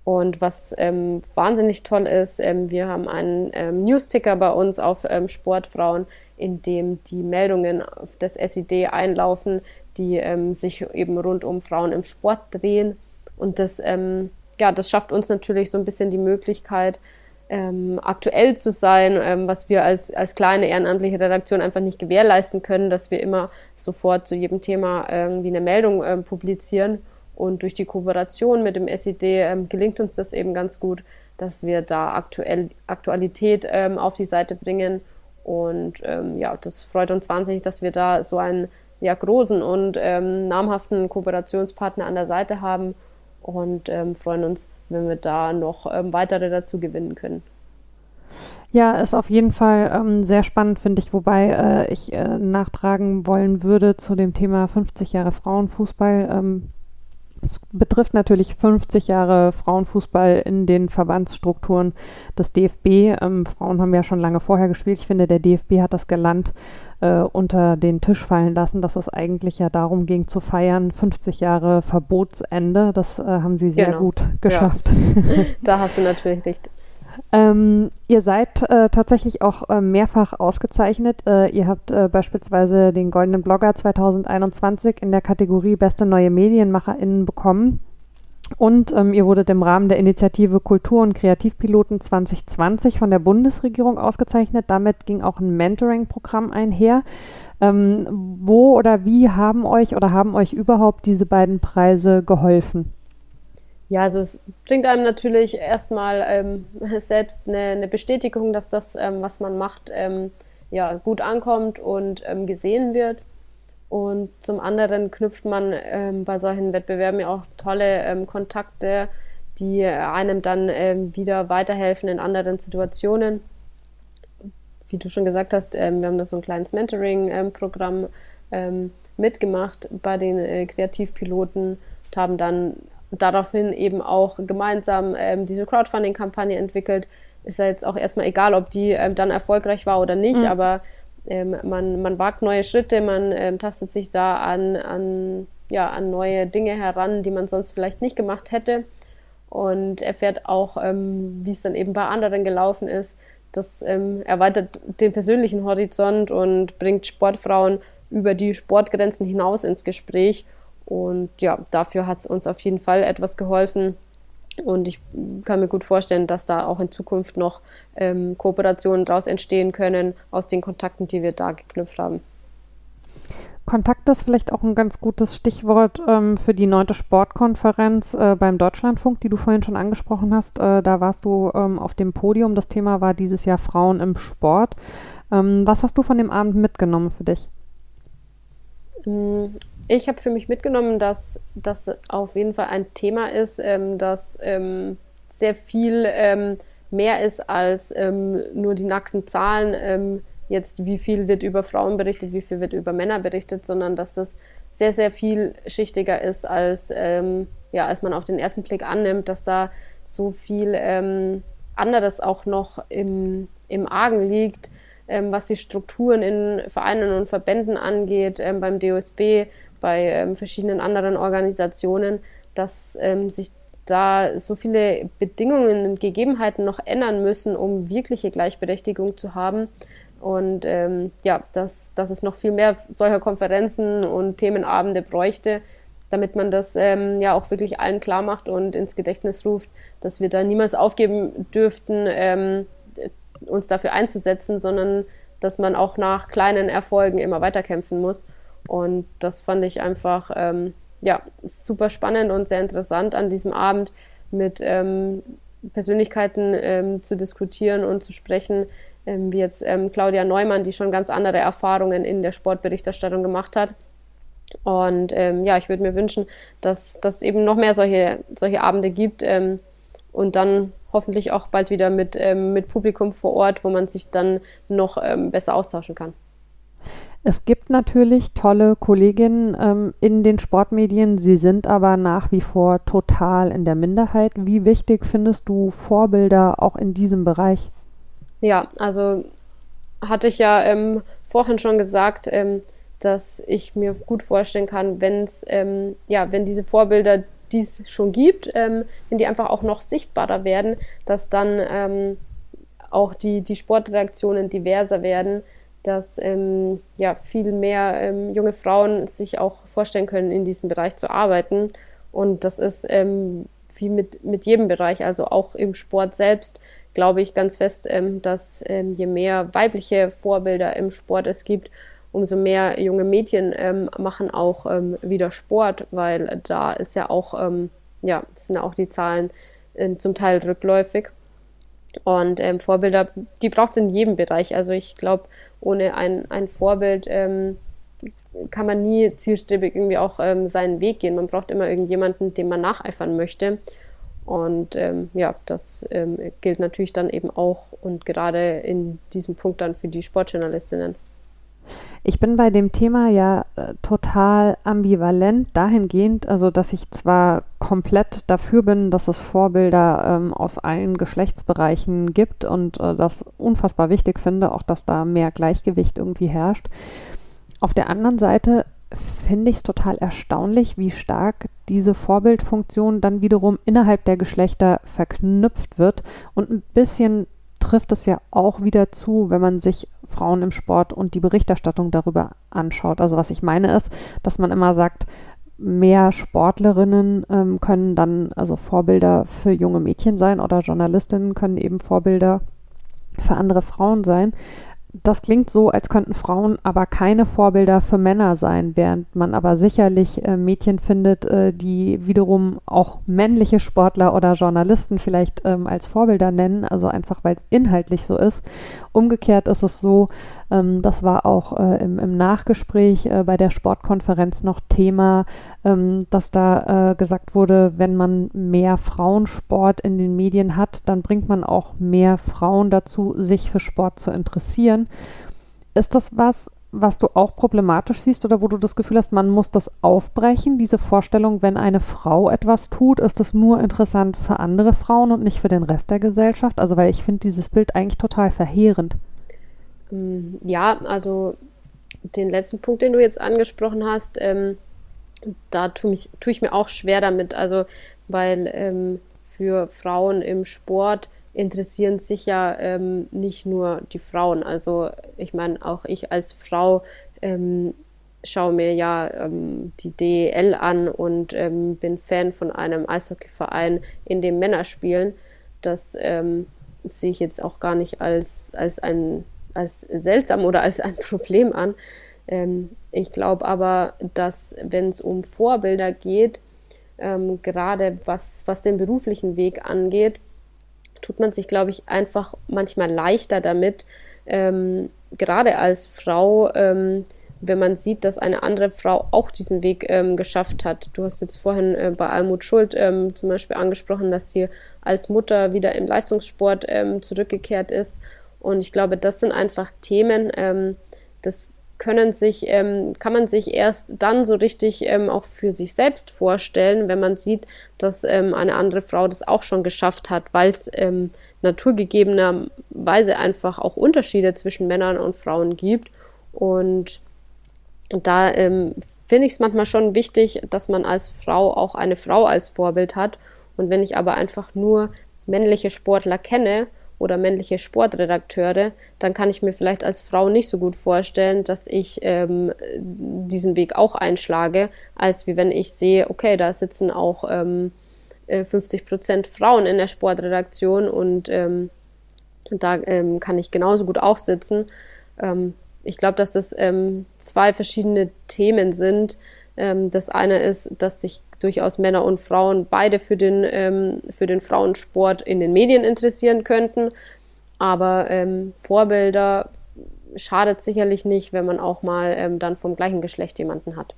B: Und was ähm, wahnsinnig toll ist, ähm, wir haben einen Newsticker bei uns auf Sportfrauen, in dem die Meldungen des SID einlaufen, die sich eben rund um Frauen im Sport drehen. Und das ähm, ja, das schafft uns natürlich so ein bisschen die Möglichkeit, ähm, aktuell zu sein, ähm, was wir als, als kleine ehrenamtliche Redaktion einfach nicht gewährleisten können, dass wir immer sofort zu jedem Thema irgendwie eine Meldung ähm, publizieren. Und durch die Kooperation mit dem SED ähm, gelingt uns das eben ganz gut, dass wir da aktuell, Aktualität ähm, auf die Seite bringen. Und ähm, ja, das freut uns wahnsinnig, dass wir da so einen ja, großen und namhaften Kooperationspartner an der Seite haben und ähm, freuen uns, wenn wir da noch ähm, weitere dazu gewinnen können.
A: Ja, ist auf jeden Fall ähm, sehr spannend, finde ich, wobei äh, ich äh, nachtragen wollen würde zu dem Thema 50 Jahre Frauenfußball. Ähm, es betrifft natürlich 50 Jahre Frauenfußball in den Verbandsstrukturen des DFB. Ähm, Frauen haben ja schon lange vorher gespielt. Ich finde, der DFB hat das gelernt äh, unter den Tisch fallen lassen, dass es eigentlich ja darum ging zu feiern, 50 Jahre Verbotsende. Das äh, haben sie sehr genau. gut geschafft.
B: Ja. da hast du natürlich recht.
A: Ähm, ihr seid äh, tatsächlich auch äh, mehrfach ausgezeichnet. Äh, ihr habt äh, beispielsweise den Goldenen Blogger 2021 in der Kategorie Beste neue MedienmacherInnen bekommen. Und ähm, ihr wurdet im Rahmen der Initiative Kultur- und Kreativpiloten 2020 von der Bundesregierung ausgezeichnet. Damit ging auch ein Mentoring-Programm einher. Ähm, wo oder wie haben euch oder haben euch überhaupt diese beiden Preise geholfen?
B: Ja, also es bringt einem natürlich erstmal ähm, selbst eine, eine, Bestätigung, dass das, ähm, was man macht, ähm, ja, gut ankommt und ähm, gesehen wird. Und zum anderen knüpft man ähm, bei solchen Wettbewerben ja auch tolle ähm, Kontakte, die einem dann wieder weiterhelfen in anderen Situationen. Wie du schon gesagt hast, wir haben da so ein kleines Mentoring-Programm mitgemacht bei den äh, Kreativpiloten und haben dann daraufhin eben auch gemeinsam ähm, diese Crowdfunding-Kampagne entwickelt. Ist ja jetzt auch erstmal egal, ob die ähm, dann erfolgreich war oder nicht, mhm. aber ähm, man, man wagt neue Schritte, man ähm, tastet sich da an, an, ja, an neue Dinge heran, die man sonst vielleicht nicht gemacht hätte und erfährt auch, ähm, wie es dann eben bei anderen gelaufen ist. Das ähm, erweitert den persönlichen Horizont und bringt Sportfrauen über die Sportgrenzen hinaus ins Gespräch und ja, dafür hat es uns auf jeden Fall etwas geholfen. Und ich kann mir gut vorstellen, dass da auch in Zukunft noch ähm, Kooperationen daraus entstehen können, aus den Kontakten, die wir da geknüpft haben.
A: Kontakt ist vielleicht auch ein ganz gutes Stichwort ähm, für die neunte Sportkonferenz äh, beim Deutschlandfunk, die du vorhin schon angesprochen hast. Äh, da warst du ähm, auf dem Podium. Das Thema war dieses Jahr Frauen im Sport. Ähm, was hast du von dem Abend mitgenommen für dich?
B: Ich habe für mich mitgenommen, dass das auf jeden Fall ein Thema ist, ähm, das ähm, sehr viel ähm, mehr ist als ähm, nur die nackten Zahlen. Ähm, jetzt, wie viel wird über Frauen berichtet, wie viel wird über Männer berichtet, sondern dass das sehr, sehr vielschichtiger ist, als, ähm, ja, als man auf den ersten Blick annimmt, dass da so viel anderes auch noch im, im Argen liegt, was die Strukturen in Vereinen und Verbänden angeht, beim DOSB, bei ähm, verschiedenen anderen Organisationen, dass ähm, sich da so viele Bedingungen und Gegebenheiten noch ändern müssen, um wirkliche Gleichberechtigung zu haben. Und ähm, ja, dass, dass es noch viel mehr solcher Konferenzen und Themenabende bräuchte, damit man das ähm, ja auch wirklich allen klar macht und ins Gedächtnis ruft, dass wir da niemals aufgeben dürften, ähm, uns dafür einzusetzen, sondern dass man auch nach kleinen Erfolgen immer weiterkämpfen muss. Und das fand ich einfach ähm, ja, super spannend und sehr interessant an diesem Abend mit ähm, Persönlichkeiten ähm, zu diskutieren und zu sprechen, ähm, wie jetzt ähm, Claudia Neumann, die schon ganz andere Erfahrungen in der Sportberichterstattung gemacht hat. Und ähm, ja, ich würde mir wünschen, dass es eben noch mehr solche, solche Abende gibt und dann hoffentlich auch bald wieder mit, mit Publikum vor Ort, wo man sich dann noch besser austauschen kann.
A: Es gibt natürlich tolle Kolleginnen ähm, in den Sportmedien, sie sind aber nach wie vor total in der Minderheit. Wie wichtig findest du Vorbilder auch in diesem Bereich?
B: Ja, also hatte ich ja ähm, vorhin schon gesagt, ähm, dass ich mir gut vorstellen kann, wenn es, ähm, ja, wenn diese Vorbilder, die es schon gibt, ähm, wenn die einfach auch noch sichtbarer werden, dass dann ähm, auch die, die Sportreaktionen diverser werden, dass ähm, ja, viel mehr ähm, junge Frauen sich auch vorstellen können, in diesem Bereich zu arbeiten. Und das ist ähm, wie mit, mit jedem Bereich, also auch im Sport selbst, glaube ich ganz fest, ähm, dass ähm, je mehr weibliche Vorbilder im Sport es gibt, umso mehr junge Mädchen ähm, machen auch ähm, wieder Sport, weil da ist ja auch, ähm, ja, sind ja auch die Zahlen äh, zum Teil rückläufig. Und ähm, Vorbilder, die braucht es in jedem Bereich. Also ich glaube, ohne ein, ein Vorbild ähm, kann man nie zielstrebig irgendwie auch ähm, seinen Weg gehen. Man braucht immer irgendjemanden, dem man nacheifern möchte. Und ähm, ja, das ähm, gilt natürlich dann eben auch und gerade in diesem Punkt dann für die Sportjournalistinnen.
A: Ich bin bei dem Thema ja äh, total ambivalent dahingehend, also dass ich zwar komplett dafür bin, dass es Vorbilder ähm, aus allen Geschlechtsbereichen gibt und äh, das unfassbar wichtig finde, auch dass da mehr Gleichgewicht irgendwie herrscht. Auf der anderen Seite finde ich es total erstaunlich, wie stark diese Vorbildfunktion dann wiederum innerhalb der Geschlechter verknüpft wird und ein bisschen trifft es ja auch wieder zu, wenn man sich Frauen im Sport und die Berichterstattung darüber anschaut. Also was ich meine ist, dass man immer sagt, mehr Sportlerinnen ähm, können dann also Vorbilder für junge Mädchen sein oder Journalistinnen können eben Vorbilder für andere Frauen sein das klingt so, als könnten Frauen aber keine Vorbilder für Männer sein, während man aber sicherlich äh, Mädchen findet, äh, die wiederum auch männliche Sportler oder Journalisten vielleicht ähm, als Vorbilder nennen, also einfach weil es inhaltlich so ist. Umgekehrt ist es so, ähm, das war auch äh, im, im, Nachgespräch äh, bei der Sportkonferenz noch Thema, ähm, dass da äh, gesagt wurde, wenn man mehr Frauensport in den Medien hat, dann bringt man auch mehr Frauen dazu, sich für Sport zu interessieren. Ist das was, was du auch problematisch siehst oder wo du das Gefühl hast, man muss das aufbrechen, diese Vorstellung, wenn eine Frau etwas tut, ist das nur interessant für andere Frauen und nicht für den Rest der Gesellschaft? Also, weil ich finde dieses Bild eigentlich total verheerend.
B: Ähm, ja, also den letzten Punkt, den du jetzt angesprochen hast, ähm, da tue, mich, tue ich mir auch schwer damit. Also, weil ähm, für Frauen im Sport interessieren sich ja ähm, nicht nur die Frauen. Also, ich meine, auch ich als Frau ähm, schaue mir ja ähm, die DEL an und bin Fan von einem Eishockeyverein, in dem Männer spielen. Das sehe ich jetzt auch gar nicht als, als ein als seltsam oder als ein Problem an. Ähm, ich glaube aber, dass wenn es um Vorbilder geht, ähm, gerade was, was den beruflichen Weg angeht, tut man sich, glaube ich, einfach manchmal leichter damit, ähm, gerade als Frau, ähm, wenn man sieht, dass eine andere Frau auch diesen Weg ähm, geschafft hat. Du hast jetzt vorhin äh, bei Almut Schuld ähm, zum Beispiel angesprochen, dass sie als Mutter wieder im Leistungssport zurückgekehrt ist und ich glaube, das sind einfach Themen, ähm, das können sich, ähm, kann man sich erst dann so richtig ähm, auch für sich selbst vorstellen, wenn man sieht, dass ähm, eine andere Frau das auch schon geschafft hat, weil es ähm, naturgegebenerweise einfach auch Unterschiede zwischen Männern und Frauen gibt. Und da ähm, finde ich es manchmal schon wichtig, dass man als Frau auch eine Frau als Vorbild hat. Und wenn ich aber einfach nur männliche Sportler kenne, oder männliche Sportredakteure, dann kann ich mir vielleicht als Frau nicht so gut vorstellen, dass ich ähm, diesen Weg auch einschlage, als wie wenn ich sehe, okay, da sitzen auch ähm, 50 äh, Prozent Frauen in der Sportredaktion und ähm, da ähm, kann ich genauso gut auch sitzen. Ähm, ich glaube, dass das ähm, zwei verschiedene Themen sind. das eine ist, dass sich durchaus Männer und Frauen beide für den, ähm, für den Frauensport in den Medien interessieren könnten. Aber ähm, Vorbilder schadet sicherlich nicht, wenn man auch mal ähm, dann vom gleichen Geschlecht jemanden hat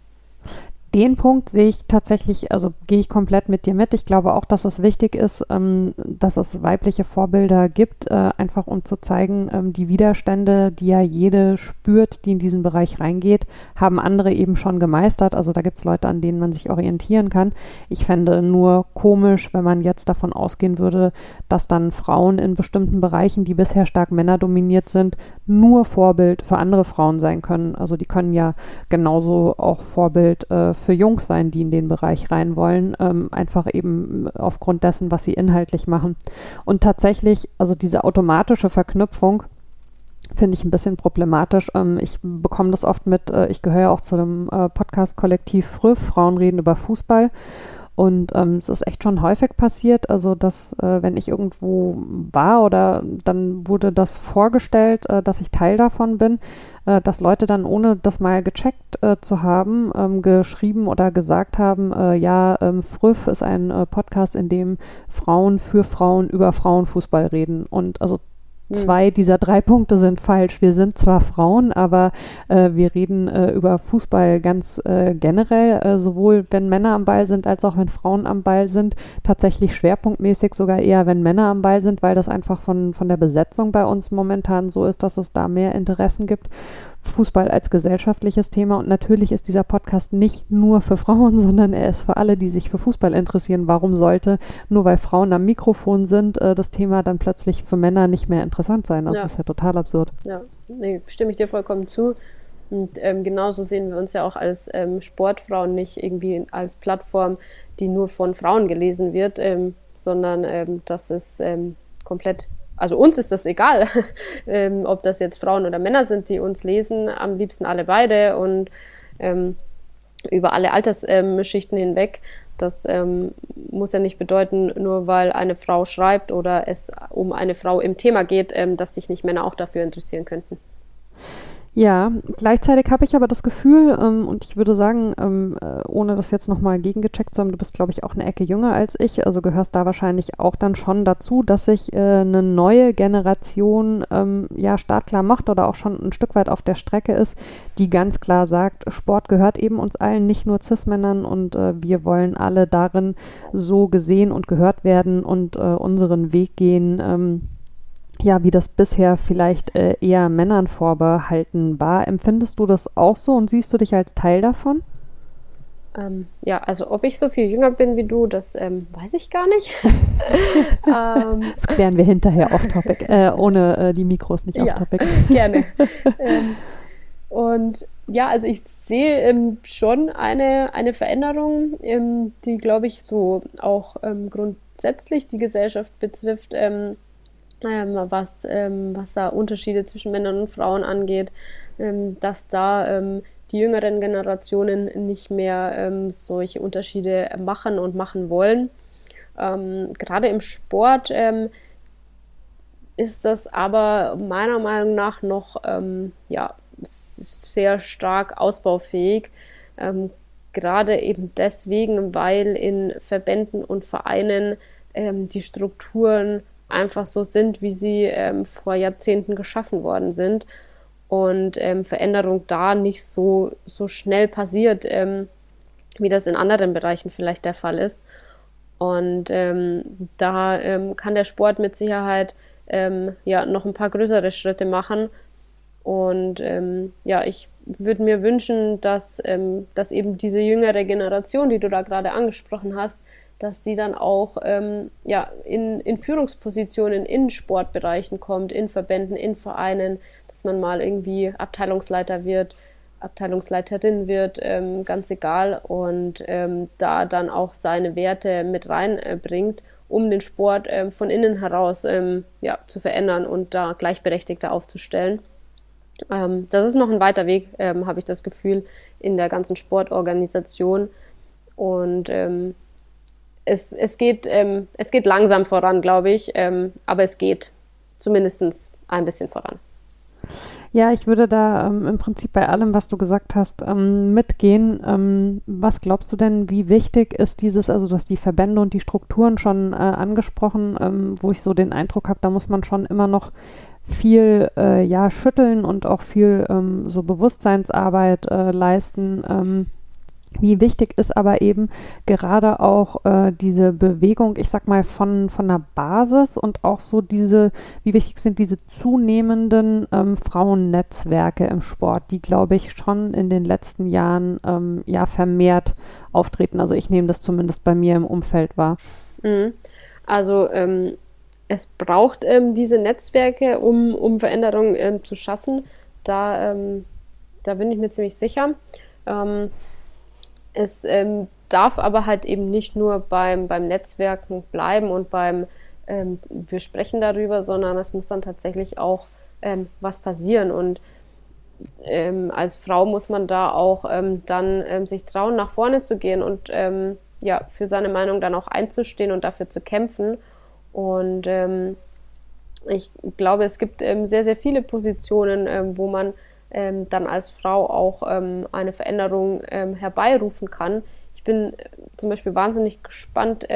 A: den Punkt sehe ich tatsächlich, also gehe ich komplett mit dir mit. Ich glaube auch, dass es wichtig ist, ähm, dass es weibliche Vorbilder gibt, äh, einfach um zu zeigen, ähm, die Widerstände, die ja jede spürt, die in diesen Bereich reingeht, haben andere eben schon gemeistert. Also da gibt es Leute, an denen man sich orientieren kann. Ich fände nur komisch, wenn man jetzt davon ausgehen würde, dass dann Frauen in bestimmten Bereichen, die bisher stark männerdominiert sind, nur Vorbild für andere Frauen sein können. Also die können ja genauso auch Vorbild äh, für Jungs sein, die in den Bereich rein wollen, ähm, einfach eben aufgrund dessen, was sie inhaltlich machen. Und tatsächlich, also diese automatische Verknüpfung, finde ich ein bisschen problematisch. Ähm, ich bekomme das oft mit, äh, ich gehöre auch zu dem äh, Podcast-Kollektiv Früh, Frauen reden über Fußball. Und ähm, es ist echt schon häufig passiert, also dass, äh, wenn ich irgendwo war oder dann wurde das vorgestellt, äh, dass ich Teil davon bin, äh, dass Leute dann, ohne das mal gecheckt äh, zu haben, ähm, geschrieben oder gesagt haben, äh, ja, ähm, Früff ist ein äh, Podcast, in dem Frauen für Frauen über Frauenfußball reden. Und also Zwei dieser drei Punkte sind falsch. Wir sind zwar Frauen, aber äh, wir reden äh, über Fußball ganz äh, generell, äh, sowohl wenn Männer am Ball sind, als auch wenn Frauen am Ball sind. Tatsächlich schwerpunktmäßig sogar eher, wenn Männer am Ball sind, weil das einfach von, von der Besetzung bei uns momentan so ist, dass es da mehr Interessen gibt. Fußball als gesellschaftliches Thema. Und natürlich ist dieser Podcast nicht nur für Frauen, sondern er ist für alle, die sich für Fußball interessieren. Warum sollte, nur weil Frauen am Mikrofon sind, äh, das Thema dann plötzlich für Männer nicht mehr interessant sein? Das ja. ist ja total absurd.
B: Ja, nee, stimme ich dir vollkommen zu. Und ähm, genauso sehen wir uns ja auch als ähm, Sportfrauen nicht irgendwie als Plattform, die nur von Frauen gelesen wird, ähm, sondern ähm, dass es ähm, komplett also uns ist das egal, ähm, ob das jetzt Frauen oder Männer sind, die uns lesen, am liebsten alle beide und ähm, über alle Altersschichten hinweg. Das ähm, muss ja nicht bedeuten, nur weil eine Frau schreibt oder es um eine Frau im Thema geht, ähm, dass sich nicht Männer auch dafür interessieren könnten.
A: Ja, gleichzeitig habe ich aber das Gefühl, ähm, und ich würde sagen, ähm, äh, ohne das jetzt nochmal gegengecheckt zu haben, du bist, glaube ich, auch eine Ecke jünger als ich, also gehörst da wahrscheinlich auch dann schon dazu, dass sich äh, eine neue Generation ähm, ja startklar macht oder auch schon ein Stück weit auf der Strecke ist, die ganz klar sagt, Sport gehört eben uns allen, nicht nur Cis-Männern und äh, wir wollen alle darin so gesehen und gehört werden und äh, unseren Weg gehen ähm, ja, wie das bisher vielleicht äh, eher Männern vorbehalten war. Empfindest du das auch so und siehst du dich als Teil davon?
B: Ähm, ja, also ob ich so viel jünger bin wie du, das ähm, weiß ich gar nicht.
A: ähm, das klären wir hinterher off-topic, äh, ohne äh, die Mikros nicht off-topic.
B: Ja, gerne. Ähm, und ja, also ich sehe ähm, schon eine, eine Veränderung, die, glaube ich, so auch grundsätzlich die Gesellschaft betrifft ähm, was, ähm, was da Unterschiede zwischen Männern und Frauen angeht, ähm, dass da ähm, die jüngeren Generationen nicht mehr ähm, solche Unterschiede machen und machen wollen. Ähm, gerade im Sport ist das aber meiner Meinung nach noch ja, sehr stark ausbaufähig. gerade eben deswegen, weil in Verbänden und Vereinen die Strukturen einfach so sind, wie sie ähm, vor Jahrzehnten geschaffen worden sind und ähm, Veränderung da nicht so, so schnell passiert, ähm, wie das in anderen Bereichen vielleicht der Fall ist. Und ähm, da ähm, kann der Sport mit Sicherheit ähm, ja noch ein paar größere Schritte machen. Und ja, ich würde mir wünschen, dass, dass eben diese jüngere Generation, die du da gerade angesprochen hast, dass sie dann auch ähm, ja, in, in Führungspositionen in Sportbereichen kommt, in Verbänden, in Vereinen, dass man mal irgendwie Abteilungsleiter wird, Abteilungsleiterin wird, ähm, ganz egal, und ähm, da dann auch seine Werte mit reinbringt, um den Sport ähm, von innen heraus ähm, ja, zu verändern und da gleichberechtigter aufzustellen. Ähm, das ist noch ein weiter Weg, ähm, habe ich das Gefühl, in der ganzen Sportorganisation. Und ähm, es, es, geht, ähm, es geht langsam voran, glaube ich, ähm, aber es geht zumindest ein bisschen voran.
A: Ja, ich würde da ähm, im Prinzip bei allem, was du gesagt hast, ähm, mitgehen. Ähm, was glaubst du denn, wie wichtig ist dieses, also dass die Verbände und die Strukturen schon äh, angesprochen, ähm, wo ich so den Eindruck habe, da muss man schon immer noch viel äh, ja schütteln und auch viel ähm, so Bewusstseinsarbeit äh, leisten. Wie wichtig ist aber eben gerade auch äh, diese Bewegung, ich sag mal, von, von der Basis und auch so diese, wie wichtig sind diese zunehmenden ähm, Frauennetzwerke im Sport, die, glaube ich, schon in den letzten Jahren ähm, ja vermehrt auftreten. Also ich nehme das zumindest bei mir im Umfeld wahr.
B: Mhm. Also ähm, es braucht ähm, diese Netzwerke, um, um Veränderungen ähm, zu schaffen. Da, ähm, da bin ich mir ziemlich sicher. Ähm, es ähm, darf aber halt eben nicht nur beim, beim Netzwerken bleiben und beim ähm, wir sprechen darüber, sondern es muss dann tatsächlich auch was passieren. Und als Frau muss man da auch dann sich trauen, nach vorne zu gehen und ja, für seine Meinung dann auch einzustehen und dafür zu kämpfen. Und ähm, ich glaube, es gibt ähm, sehr, sehr viele Positionen, ähm, wo man ähm, dann als Frau auch ähm, eine Veränderung ähm, herbeirufen kann. Ich bin äh, zum Beispiel wahnsinnig gespannt,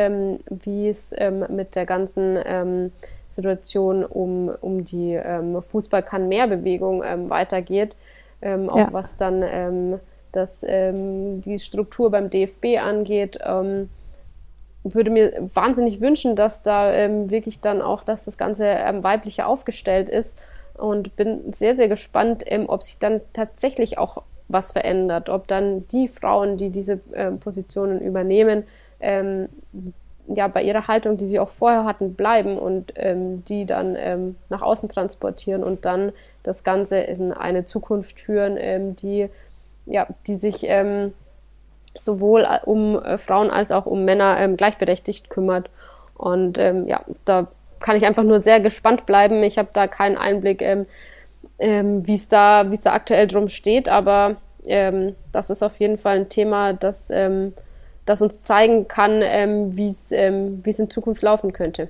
B: wie es mit der ganzen Situation um, um die Fußball kann mehr Bewegung weitergeht. auch ja. was dann das, die Struktur beim DFB angeht würde mir wahnsinnig wünschen, dass da ähm, wirklich dann auch, dass das Ganze ähm, weibliche aufgestellt ist und bin sehr, sehr gespannt, ähm, ob sich dann tatsächlich auch was verändert, ob dann die Frauen, die diese ähm, Positionen übernehmen, ähm, ja, bei ihrer Haltung, die sie auch vorher hatten, bleiben und ähm, die dann nach außen transportieren und dann das Ganze in eine Zukunft führen, die, ja, die sich sowohl äh, um äh, Frauen als auch um Männer ähm, gleichberechtigt kümmert. Und ähm, ja, da kann ich einfach nur sehr gespannt bleiben. Ich habe da keinen Einblick, ähm, ähm, wie es da, wie es da aktuell drum steht, aber ähm, das ist auf jeden Fall ein Thema, das, ähm, das uns zeigen kann, ähm, wie es ähm, wie es in Zukunft laufen könnte.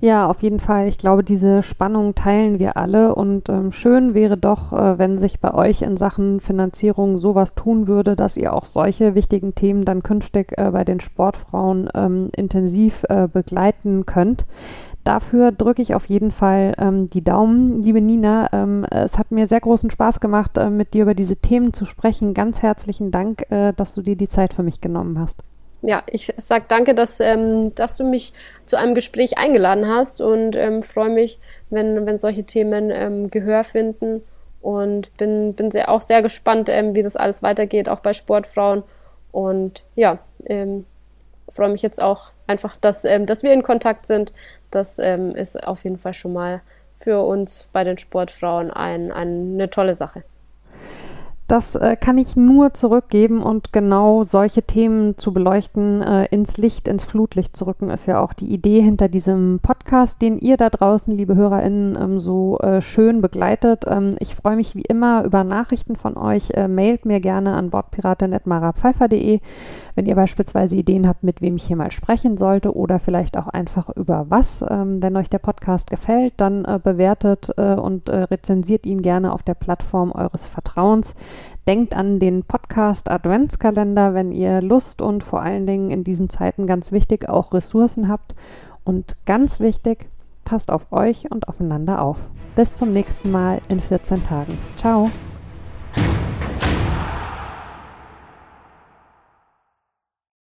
A: Ja, auf jeden Fall. Ich glaube, diese Spannung teilen wir alle und ähm, schön wäre doch, äh, wenn sich bei euch in Sachen Finanzierung sowas tun würde, dass ihr auch solche wichtigen Themen dann künftig äh, bei den Sportfrauen ähm, intensiv äh, begleiten könnt. Dafür drücke ich auf jeden Fall ähm, die Daumen. Liebe Nina, ähm, es hat mir sehr großen Spaß gemacht, äh, mit dir über diese Themen zu sprechen. Ganz herzlichen Dank, äh, dass du dir die Zeit für mich genommen hast
B: ja, ich sag danke, dass, ähm, dass du mich zu einem Gespräch eingeladen hast und ähm, freue mich, wenn, wenn solche Themen ähm, Gehör finden und bin, bin sehr, auch sehr gespannt, ähm, wie das alles weitergeht, auch bei Sportfrauen. Und ja, ähm, freue mich jetzt auch einfach, dass, ähm, dass wir in Kontakt sind. Das ist auf jeden Fall schon mal für uns bei den Sportfrauen ein, eine tolle Sache.
A: Das äh, kann ich nur zurückgeben und genau solche Themen zu beleuchten, äh, ins Licht, ins Flutlicht zu rücken, ist ja auch die Idee hinter diesem Podcast, den ihr da draußen, liebe HörerInnen, ähm, so äh, schön begleitet. Ähm, ich freue mich wie immer über Nachrichten von euch. Äh, mailt mir gerne an bordpiratin.marapfeifer.de, wenn ihr beispielsweise Ideen habt, mit wem ich hier mal sprechen sollte oder vielleicht auch einfach über was. Ähm, wenn euch der Podcast gefällt, dann äh, bewertet äh, und rezensiert ihn gerne auf der Plattform eures Vertrauens. Denkt an den Podcast Adventskalender, wenn ihr Lust und vor allen Dingen in diesen Zeiten ganz wichtig auch Ressourcen habt. Und ganz wichtig, passt auf euch und aufeinander auf. Bis zum nächsten Mal in 14 Tagen. Ciao.